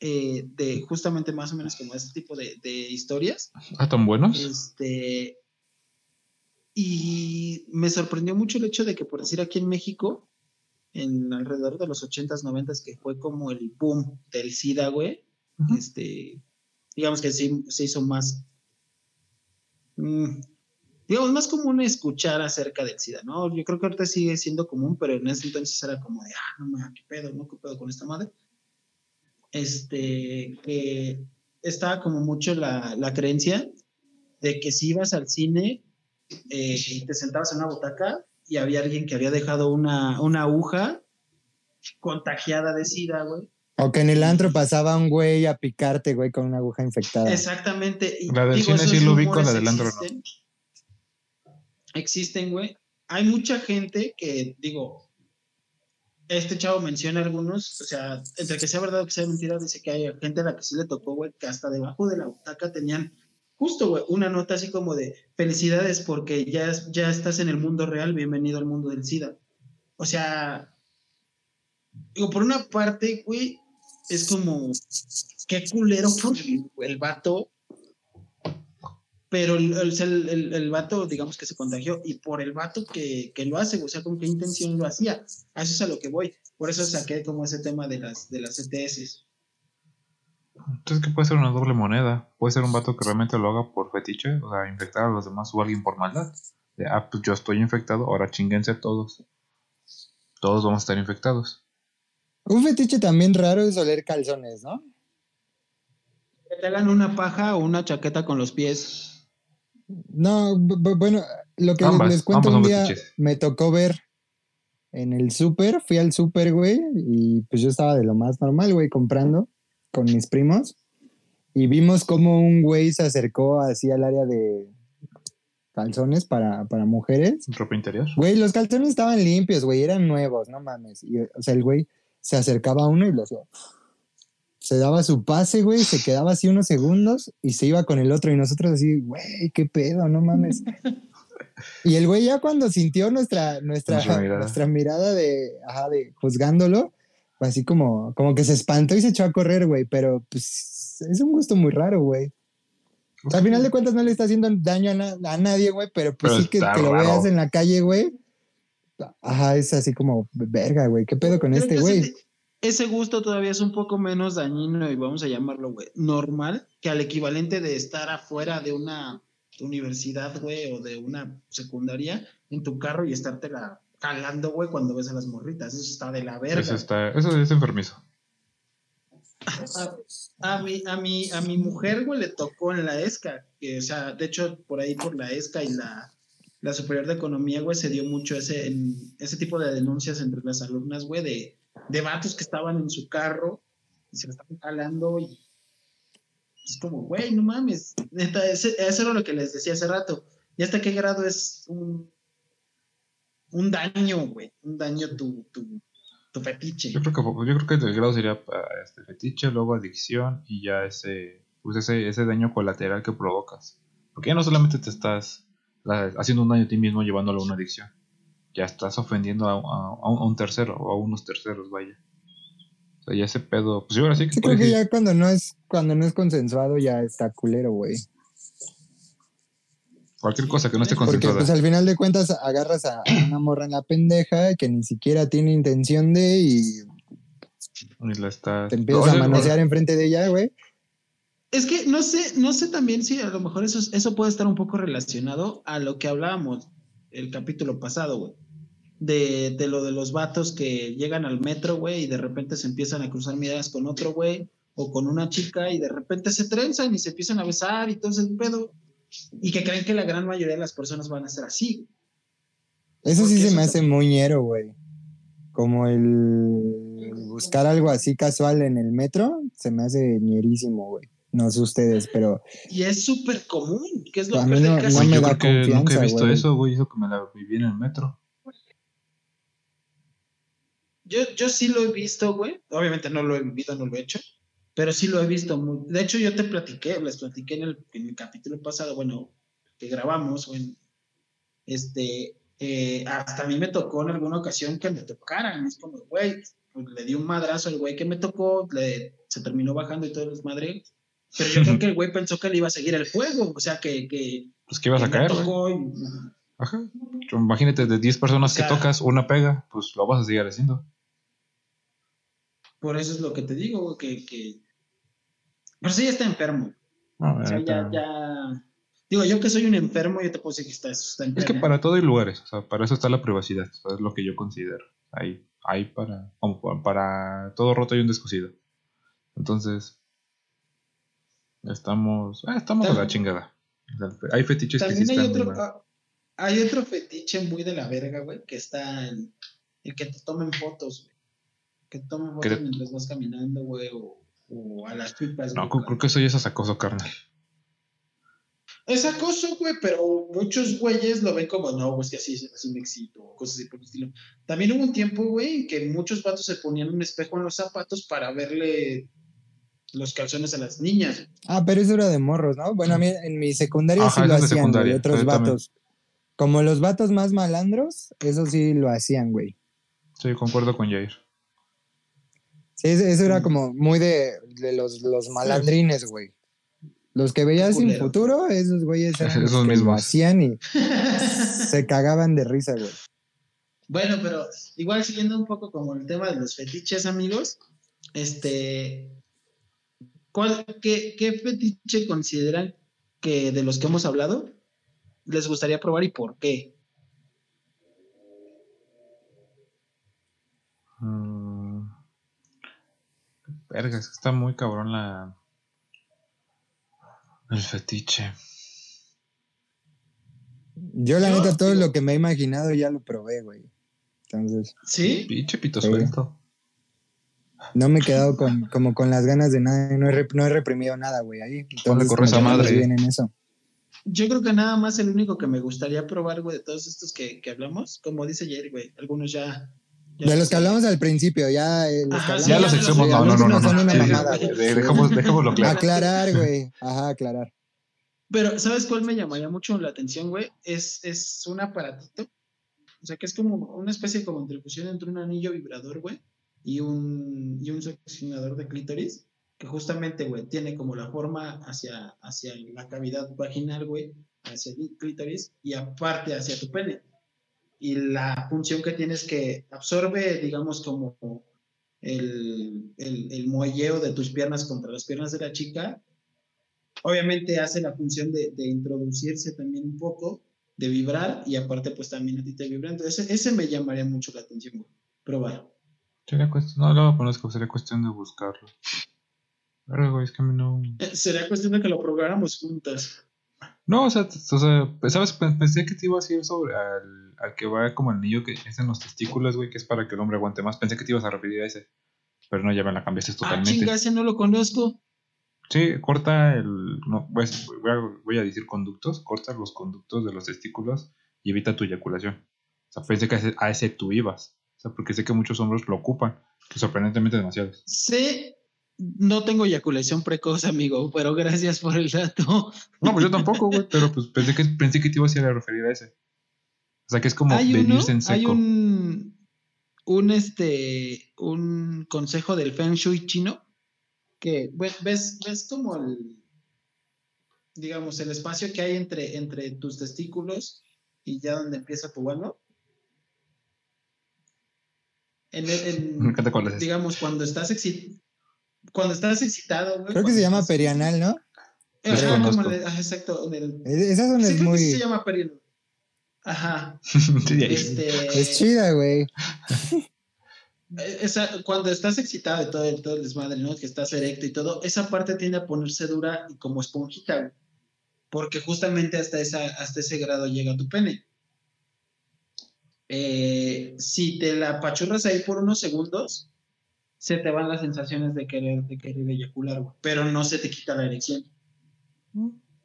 eh, de justamente más o menos como este tipo de, de historias. Ah, tan buenos. Este, y me sorprendió mucho el hecho de que, por decir aquí en México, en alrededor de los 80s, 90s, que fue como el boom del SIDA, güey, este, digamos que sí, se hizo más, mm, digamos, más común escuchar acerca del SIDA, ¿no? Yo creo que ahorita sigue siendo común, pero en ese entonces era como de, ah, no mames, qué pedo, ¿no? ¿Qué pedo con esta madre? Este, que estaba como mucho la, la creencia de que si ibas al cine eh, y te sentabas en una butaca y había alguien que había dejado una, una aguja contagiada de SIDA, güey. O que en el antro pasaba un güey a picarte, güey, con una aguja infectada. Exactamente. y La del digo, cine sí lo ubico, la del antro no. Existen. Güey. Hay mucha gente que, digo, este chavo menciona algunos, o sea, entre que sea verdad o que sea mentira, dice que hay gente a la que sí le tocó, güey, que hasta debajo de la butaca tenían justo, güey, una nota así como de felicidades porque ya, ya estás en el mundo real, bienvenido al mundo del SIDA. O sea, digo, por una parte, güey, es como, qué culero el, el vato, pero el, el, el, el- vato, digamos que se contagió, y por el vato que, que lo hace, o sea, con qué intención lo hacía. A eso es a lo que voy. Por eso saqué como ese tema de las, de las ETS. Entonces, que puede ser una doble moneda. Puede ser un vato que realmente lo haga por fetiche, o sea, infectar a los demás o alguien por maldad. De, ah, pues yo estoy infectado, ahora chinguense todos. Todos vamos a estar infectados. Un fetiche también raro es oler calzones, ¿no? Que te hagan una paja o una chaqueta con los pies. No, bu- bu- bueno, lo que Ambas, les cuento un día me tocó ver en el súper, fui al súper, güey, y pues yo estaba de lo más normal, güey, comprando con mis primos. Y vimos como un güey se acercó así al área de calzones para, para mujeres. Ropa interior. Güey, los calzones estaban limpios, güey, eran nuevos, no mames. Y, o sea, el güey se acercaba a uno y lo hacía. Se daba su pase, güey, se quedaba así unos segundos y se iba con el otro. Y nosotros así, güey, qué pedo, no mames. Y el güey ya cuando sintió nuestra, nuestra, Nuestra mirada. nuestra mirada de, ajá, de juzgándolo, así como, como que se espantó y se echó a correr, güey. Pero pues es un gusto muy raro, güey. O sea, al final de cuentas no le está haciendo daño a, na- a nadie, güey, pero pues Pero sí que, que lo veas en la calle, güey. Ajá, es así como, verga, güey, ¿qué pedo con Creo este güey? Ese- gusto todavía es un poco menos dañino y vamos a llamarlo, güey, normal, que al equivalente de estar afuera de una universidad, güey, o de una secundaria en tu carro y estarte la calando, güey, cuando ves a las morritas. Eso está de la verga. Eso, está, eso es enfermizo. A, a mi, a, mi, a mi mujer, güey, le tocó en la ESCA, que, o sea, de hecho, por ahí por la ESCA y la, la Superior de Economía, güey, se dio mucho ese, en- ese tipo de denuncias entre las alumnas, güey, de, de vatos que estaban en su carro y se lo estaban jalando y es como, güey, no mames, neta, ese- eso era lo que les decía hace rato. ¿Y hasta qué grado es un, un daño, güey? Un daño tu, tu, tu fetiche. Yo creo que, yo creo que el grado sería ah, este, fetiche, luego adicción y ya ese, pues ese, ese daño colateral que provocas. Porque ya no solamente te estás la- haciendo un daño a ti mismo llevándolo a una adicción, ya estás ofendiendo a, a- a un, tercero o a unos terceros, vaya. O sea, ya ese pedo, pues yo ahora sí que Sí, creo que ya cuando no es, cuando no es consensuado ya está culero, güey. cualquier cosa que no esté Porque consensuada. pues al final de cuentas agarras a una morra en la pendeja que ni siquiera tiene intención de y y la estás- te empiezas a manosear enfrente de ella, güey. Es que no sé, no sé también si a lo mejor eso, eso puede estar un poco relacionado a lo que hablábamos el capítulo pasado, güey. De, de lo de los vatos que llegan al metro, güey, y de repente se empiezan a cruzar miradas con otro, güey, o con una chica, y de repente se trenzan y se empiezan a besar y todo ese pedo. Y que creen que la gran mayoría de las personas van a ser así. Eso sí se eso me hace también- muy ñero, güey. Como el buscar algo así casual en el metro, se me hace ñerísimo, güey. No sé ustedes, pero Y es súper común, que es lo del no- no me da que nunca he confianza, visto eso, güey, eso que me la viví en el metro. Yo, yo sí lo he visto, güey. Obviamente no lo he vivido, no lo he hecho, pero sí lo he visto. muy- De hecho, yo te platiqué, les platiqué en el, en el capítulo pasado, bueno, que grabamos, en, este, eh, hasta a mí me tocó en alguna ocasión que me tocaran. Es como, güey, pues, le di un madrazo al güey que me tocó, le, se terminó bajando y todo el desmadre. Pero yo creo que el güey pensó que le iba a seguir el juego, o sea, que, que, Pues que ibas que a caer, güey. y- Ajá. Imagínate, de 10 personas O sea- que tocas, una pega, pues lo vas a seguir haciendo. Por eso es lo que te digo, güey, que, que... Pero sí está enfermo. No, O sea, la ya, ya. Digo, yo que soy un enfermo, yo te puedo decir que está, está Es enfermo. que para todo hay lugares, o sea, para eso está la privacidad, o sea, es lo que yo considero. Hay, hay para, como pa- para todo roto hay un descosido. Entonces, estamos, ah, estamos a la chingada. O sea, hay fetiches que sí hay están otro, mal. hay otro fetiche muy de la verga, güey, que está en el que te tomen fotos, güey. Que te tomen Que fotos te- mientras vas caminando, güey, o, o a las pipas. No, güey. creo creo que eso ya es acoso carnal. Es acoso, güey, pero muchos güeyes lo ven como, no, güey, es que así, así me excito, o cosas así por el estilo. También hubo un tiempo, güey, en que muchos vatos se ponían un espejo en los zapatos para verle los calzones a las niñas. Ah, pero eso era de morros, ¿no? Bueno, a mí en mi secundaria Ajá, sí lo hacían, güey, otros vatos. Como los vatos más malandros, eso sí lo hacían, güey. Sí, concuerdo con Jair. Sí, eso, eso era como muy de, de los, los malandrines, güey. Los que veías sin futuro, esos güeyes eran los Esos que lo mismos. hacían y se cagaban de risa, güey. Bueno, pero igual siguiendo un poco como el tema de los fetiches, amigos, este, ¿cuál, qué, qué fetiche consideran que de los que hemos hablado les gustaría probar y por qué? Verga, es que está muy cabrón la. El fetiche. Yo, la Yo, neta, todo lo que me he imaginado ya lo probé, güey. Entonces, ¿Sí? Pinche pito Sí. suelto. no me he quedado con, como con las ganas de nada, no he, no he reprimido nada, güey, ahí. Entonces, corre esa como que madre. andamos bien en eso. Yo creo que nada más el único que me gustaría probar, güey, de todos estos que, que hablamos, como dice Jerry, güey, algunos ya... De los que hablamos al principio, ya. eh, los Ajá, Ya los los- no, no, no, no. Son no. una Sí, sí, mamada, sí. De- Dejemos, dejémoslo claro. Aclarar, güey. Ajá, aclarar. Pero, ¿sabes cuál me llamaría mucho la atención, güey? Es, es un aparatito. O sea, que es como una especie como entre fusión entre un anillo vibrador, güey, y un, y un succionador de clítoris, que justamente, güey, tiene como la forma hacia, hacia la cavidad vaginal, güey, hacia el clítoris, y aparte hacia tu pene. Y la función que tiene es que absorbe, digamos, como el, el, el muelleo de tus piernas contra las piernas de la chica obviamente hace la función de, de introducirse también un poco, de vibrar y aparte pues también a ti te vibra. Entonces ese, me llamaría mucho la atención, güey. Probar. Sería cuestión, no, lo conozco, sería cuestión de buscarlo. Pero, güey, es que a mí no. Eh, Sería cuestión de que lo probáramos juntas. No, o sea, o sea, ¿sabes? Pe- Pensé que te iba a decir sobre al, al que va como el anillo que es en los testículos, güey, que es para que el hombre aguante más. Pensé que te ibas a referir a ese. Pero no, ya me la cambiaste Ah, totalmente. chinga, ese no lo conozco. Sí, corta el. No, voy, a, voy a- voy a decir conductos. Corta los conductos de los testículos y evita tu eyaculación. O sea, pensé que a ese, a ese tú ibas. O sea, porque sé que muchos hombres lo ocupan. Que sorprendentemente demasiados. Sé, no tengo eyaculación precoz, amigo, pero gracias por el dato. No, pues yo tampoco, güey. Pero pues pensé que, pensé que te ibas a ir a referir a ese. O sea, que es como hay uno, venirse en seco. hay un, un, este, un consejo del Feng Shui chino que ve- ves, ves como el, digamos, el espacio que hay entre, entre tus testículos y ya donde empieza tu ano. En el- en- Me encanta cuál es digamos, cuando estás excitado, cuando estás excitado, güey, Creo que se llama estás- perianal, ¿no? Ajá, ajá, exacto, en el, Es- Esa zona sí, es creo que sí muy. se llama perianal. Ajá. Este, Es chida, güey. Esa, cuando estás excitado y todo el, todo el desmadre, ¿no? Que estás erecto y todo, esa parte tiende a ponerse dura y como esponjita, güey. Porque justamente hasta, esa, hasta ese grado llega tu pene. Eh, si te la apachurras ahí por unos segundos, se te van las sensaciones de querer, de querer eyacular, güey. Pero no se te quita la erección.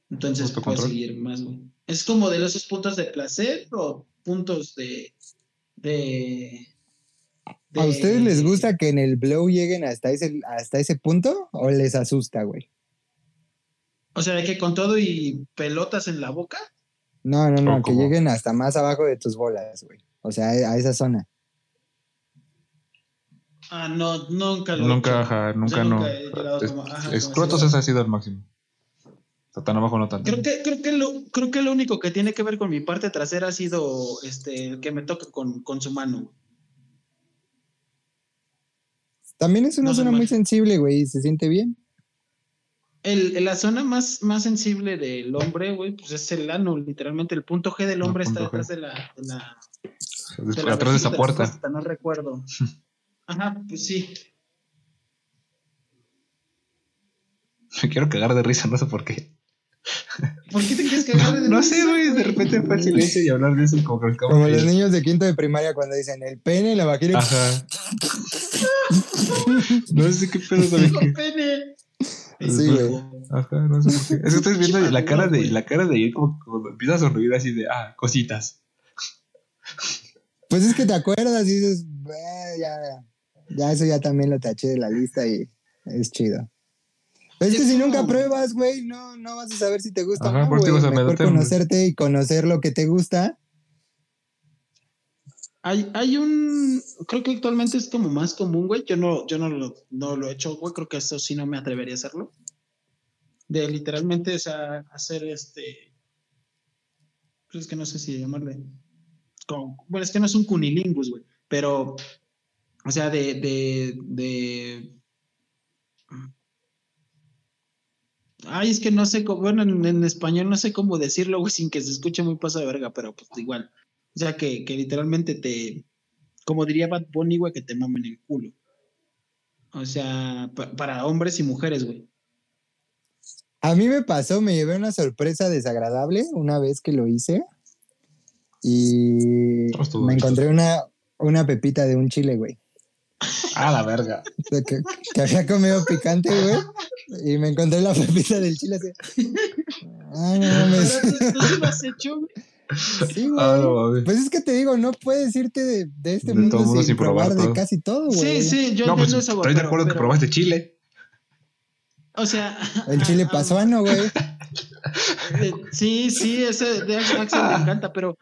Entonces puedes seguir más, güey. Es como de esos puntos de placer o puntos de. de ¿A de- ustedes les gusta que en el blow lleguen hasta ese, hasta ese punto o les asusta, güey? O sea, de que con todo y pelotas en la boca. No, no, no, ¿O que cómo? lleguen hasta más abajo de tus bolas, güey. O sea, a esa zona. Ah, no, nunca lo he Nunca, hecho. ajá, nunca, sea, no. nunca he Es- ajá, como Escrotos así. ese ha sido el máximo. O tan abajo no tanto. Creo que, creo, que lo, creo que lo único que tiene que ver con mi parte trasera ha sido este, el que me toca con, con su mano. También es una No zona muy sensible, güey, y se siente bien. El, la zona más, más sensible del hombre, güey, pues es el ano, literalmente. El punto G del El hombre está G. detrás de la, de la, Después, de la atrás de esa puerta. respuesta, No recuerdo. Ajá, pues sí. Me quiero cagar de risa, no sé por qué. ¿Por qué te quieres cagar de No risa, sé, güey. De repente fue el silencio y hablar de eso y como que Como los niños de quinto de primaria cuando dicen el pene, la vagina. Ajá. no sé qué pedo también. Con pene. Sí, güey. Ajá, no sé por qué. Es que estoy viendo la cara de la cara de él como cuando empieza a sonreír así de ah, cositas. Pues es que te acuerdas y dices, "Eh, ya, ya eso ya también lo taché de la lista y es chido. Es que si nunca pruebas, güey, no, no vas a saber si te gusta Ajá, o no, güey. Mejor conocerte y conocer lo que te gusta. Hay, hay un, creo que actualmente es como más común, güey. Yo no, yo no lo, no lo he hecho, güey. Creo que eso sí no me atrevería a hacerlo. De literalmente, o sea, hacer este, pues es que no sé si llamarle, como- bueno, es que no es un cunilingus, güey, pero, o sea, de, de, de, ay, es que no sé, cómo, bueno, en, en español no sé cómo decirlo, güey, sin que se escuche muy paso de verga, pero pues igual. O sea, que, que literalmente te, como diría Bad Bunny, güey, que te mamen el culo. O sea, pa- para hombres y mujeres, güey. A mí me pasó, me llevé una sorpresa desagradable una vez que lo hice y me encontré una, una pepita de un chile, güey. Ah, la verga. Que, que, había comido picante, güey. Y me encontré la pepita del chile así. Ay, no mames. ¿Tú sí lo has hecho, güey? Sí, güey. Ah, no. Pues es que te digo, no puedes irte de, de este De mundo todo mundo sin, sin probar probar de casi todo, Sí, güey. sí, yo no, pues entiendo eso, estoy de pero- acuerdo que pero- probaste chile. O sea. El chile ah, pasuano, güey. Eh, Sí, sí, ese de Axel Axel me encanta, pero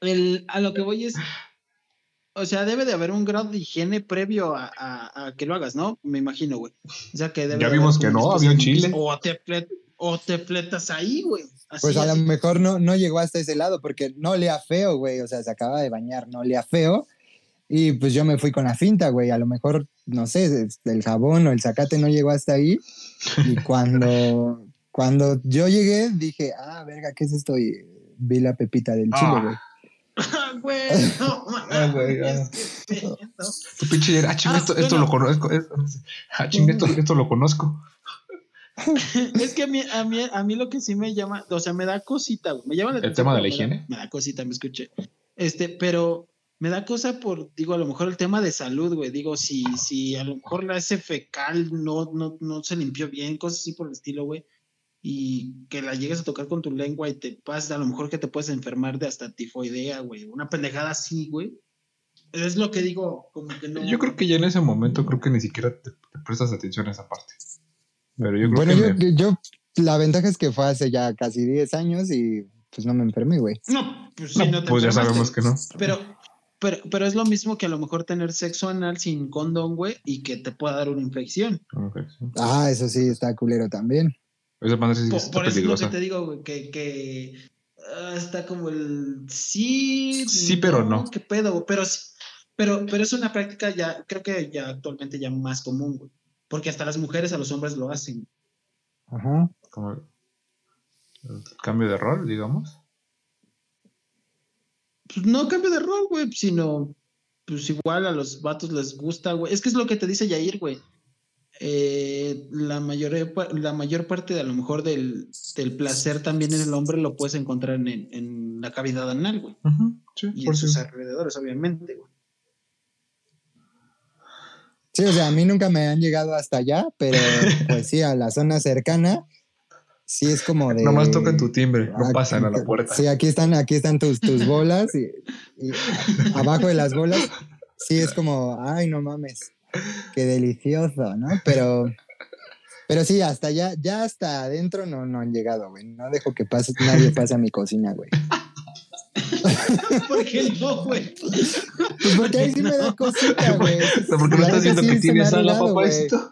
el, a lo que voy es, o sea, debe de haber un grado de higiene previo a, a- a que lo hagas, ¿no? Me imagino, güey. O sea, que debe Ya de vimos que no, había de chile. O te, flet- o te fletas ahí, güey. Así, Pues a lo mejor no, no llegó hasta ese lado, porque no olía feo, güey. O sea, se acaba de bañar, no olía feo. Y pues yo me fui con la finta, güey. A lo mejor, no sé, el jabón o el zacate no llegó hasta ahí. Y cuando, cuando yo llegué, dije, ah, verga, ¿qué es esto? Y vi la pepita del chile, Ah. güey. Ah, güey, no Ah, güey, ah. Tu pinche, ah, chinga, Ah, esto, esto lo conozco. es- Ah, chinga, esto, esto lo conozco. Es que a mí, a, mí, a mí lo que sí me llama, o sea, me da cosita, güey. Me llama la ¿El atención, tema de la da- higiene? Me da cosita, me escuché. Este, pero me da cosa por, digo, a lo mejor el tema de salud, güey. Digo, si, si a lo mejor la ese fecal no, no, no se limpió bien, cosas así por el estilo, güey. Y que la llegues a tocar con tu lengua y te pases, a lo mejor que te puedes enfermar de hasta tifoidea, güey. Una pendejada así, güey. Es lo que digo, como que no. Yo creo que ya en ese momento creo que ni siquiera te, te prestas atención a esa parte. Pero yo creo Bueno, que yo, me- yo, la ventaja es que fue hace ya casi 10 años y pues no me enfermé, güey. No, pues sí, no, no te pues ya sabemos que no. Pero, pero, pero es lo mismo que a lo mejor tener sexo anal sin condón, güey, y que te pueda dar una infección. Sí. Ah, eso sí, está culero también. Esa madre sí Por, está por eso es lo peligrosa. que te digo, güey, que, que ah, está como el sí. Sí, pero no. ¿Qué pedo? Pero, sí- pero, pero es una práctica ya, creo que ya actualmente ya más común, güey. Porque hasta las mujeres a los hombres lo hacen. Ajá. Como el cambio de rol, digamos. Pues no cambio de rol, güey, sino pues igual a los vatos les gusta, güey. Es que es lo que te dice Yair, güey. Eh, la, mayor, la mayor parte de a lo mejor del, del placer también en el hombre lo puedes encontrar en, en la cavidad anal, güey. Sí, Y por en sus alrededores, obviamente, güey. Sí, o sea, a mí nunca me han llegado hasta allá, pero pues sí, a la zona cercana, sí es como de... Nomás tocan tu timbre, no pasan a la puerta. Sí, aquí están, aquí están tus, tus bolas y, y abajo de las bolas, sí es como, ay, no mames, qué delicioso, ¿no? Pero, pero sí, hasta allá, ya hasta adentro no, no han llegado, güey. No dejo que pase, nadie pase a mi cocina, güey. ¿Por qué no, güey? Pues porque ahí sí me da cosita, güey. No, porque no La estás viendo sí que se tiene me ha sala, arreglado, güey. papacito.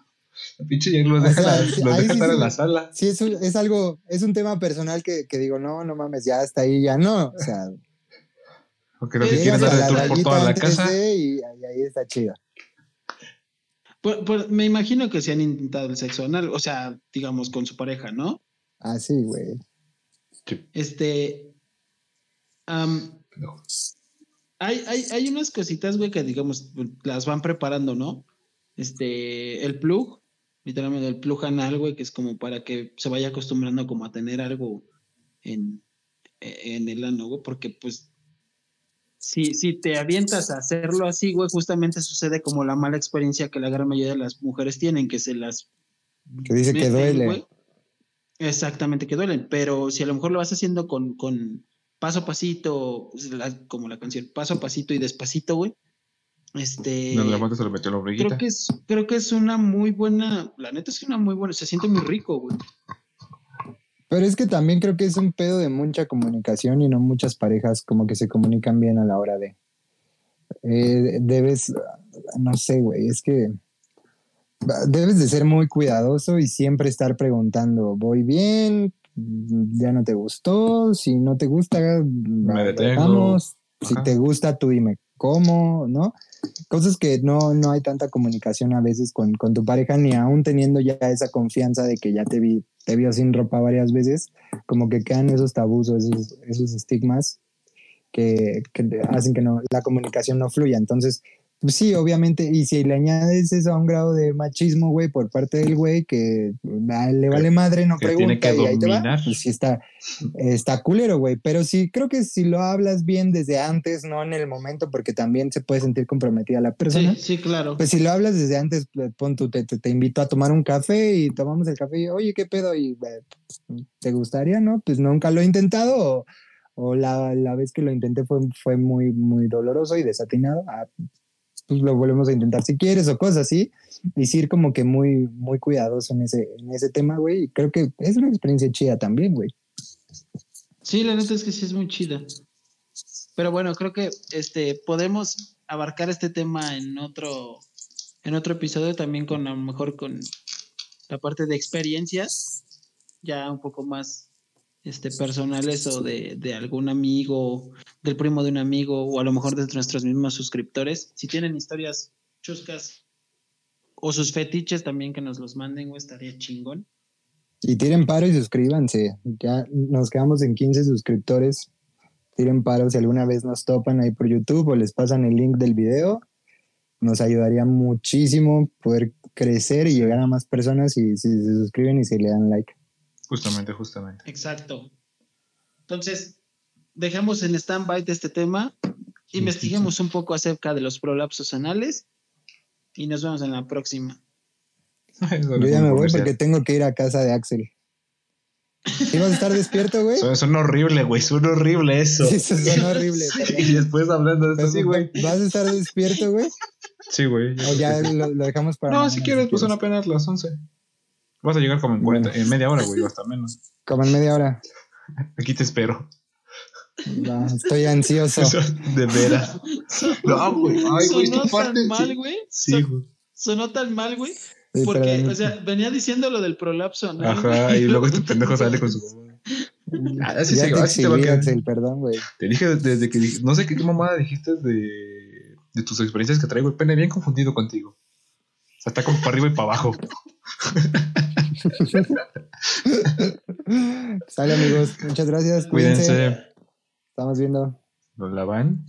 El pinche ya los O deja, sea, los sí, deja sí estar en sí. la sala. Sí, es, un- es algo, es un tema personal que, que digo, no, no mames, ya hasta ahí ya no. O sea, Porque te Llegas quieres dar la tour por toda la casa. de y, y ahí está chido. Pues- pues me imagino que se han intentado el sexo anal, o sea, digamos, con su pareja, ¿no? Así, güey. Este. No. hay, hay, hay unas cositas, güey, que digamos, las van preparando, ¿no? Este, el plug, literalmente el plug anal, güey, que es como para que se vaya acostumbrando como a tener algo en, en el ano, güey, porque pues si, si te avientas a hacerlo así, güey, justamente sucede como la mala experiencia que la gran mayoría de las mujeres tienen, que se las Que dice que duele. güey. Exactamente, que duelen. Pero si a lo mejor lo vas haciendo con, con paso a pasito, la- como la canción, paso a pasito y despacito, güey. Este. No, la se le metió la creo que es, creo que es una muy buena, la neta es una muy buena, se siente muy rico, güey. Pero es que también creo que es un pedo de mucha comunicación y no muchas parejas como que se comunican bien a la hora de. Eh, debes, no sé, güey, es que debes de ser muy cuidadoso y siempre estar preguntando, ¿voy bien? ¿Ya no te gustó? Si no te gusta, Me detengo. vamos. Si te gusta, tú dime cómo, ¿no? Cosas que no, no hay tanta comunicación a veces con, con tu pareja, ni aún teniendo ya esa confianza de que ya te vi, te vio sin ropa varias veces, como que quedan esos tabús o esos, esos estigmas que, que hacen que no, la comunicación no fluya. Entonces, Pues sí, obviamente, y si le añades eso a un grado de machismo, güey, por parte del güey que ah, le vale madre, no que pregunta tiene que y ahí te va, pues sí está, está culero, güey. Pero sí, creo que si lo hablas bien desde antes, no en el momento, porque también se puede sentir comprometida la persona. Sí, sí, claro. Pues si lo hablas desde antes, pues, pon tú, te, te, te invito a tomar un café y tomamos el café y, oye, ¿qué pedo? Y, eh, ¿te gustaría, no? Pues nunca lo he intentado o, o la, la vez que lo intenté fue, fue muy, muy doloroso y desatinado. Ah, pues lo volvemos a intentar si quieres o cosas así. Y sí ir como que muy, muy cuidadoso en ese, en ese tema, güey. Creo que es una experiencia chida también, güey. Sí, la neta es que sí es muy chida. Pero bueno, creo que este podemos abarcar este tema en otro en otro episodio también con a lo mejor con la parte de experiencias ya un poco más este personales o de, de algún amigo, del primo de un amigo o a lo mejor de nuestros mismos suscriptores. Si tienen historias chuscas o sus fetiches también que nos los manden, güey, estaría chingón. Y tiren paro y suscríbanse. Ya nos quedamos en 15 suscriptores. Tiren paro si alguna vez nos topan ahí por YouTube o les pasan el link del video. Nos ayudaría muchísimo poder crecer y llegar a más personas y si se suscriben y si le dan like. Justamente, justamente. Exacto. Entonces, dejamos en stand-by de este tema, investiguemos un poco acerca de los prolapsos anales y nos vemos en la próxima. Yo ya me voy porque tengo que ir a casa de Axel. ¿Sí vas a estar despierto, güey? Suena, suena horrible, güey. Suena horrible eso. Sí, eso suena horrible. y después hablando de esto, sí, güey. ¿Vas a estar despierto, güey? Sí, güey. O ya lo, lo dejamos para. No, mañana, si quieres, pues son apenas las 11. Vas a llegar como en, 40, en media hora, güey, hasta menos. Como en media hora. Aquí te espero. Va, estoy ansioso. de veras. No, güey. Ay, güey, Sonó parte. tan mal, güey. Sí, güey. Sonó tan mal, güey. Sí, Porque, perdón. o sea, venía diciendo lo del prolapso anal. Ajá, y luego este pendejo sale con su. Ah, así ya se- te así te va a quedar. Perdón, güey. Te dije desde que dije- no sé qué, qué mamada dijiste de, de tus experiencias que traigo el pene bien confundido contigo. Sea, está como para arriba y para abajo. Sale, amigos. Muchas gracias. Cuídense. Cuídense. Estamos viendo. Lo lavan.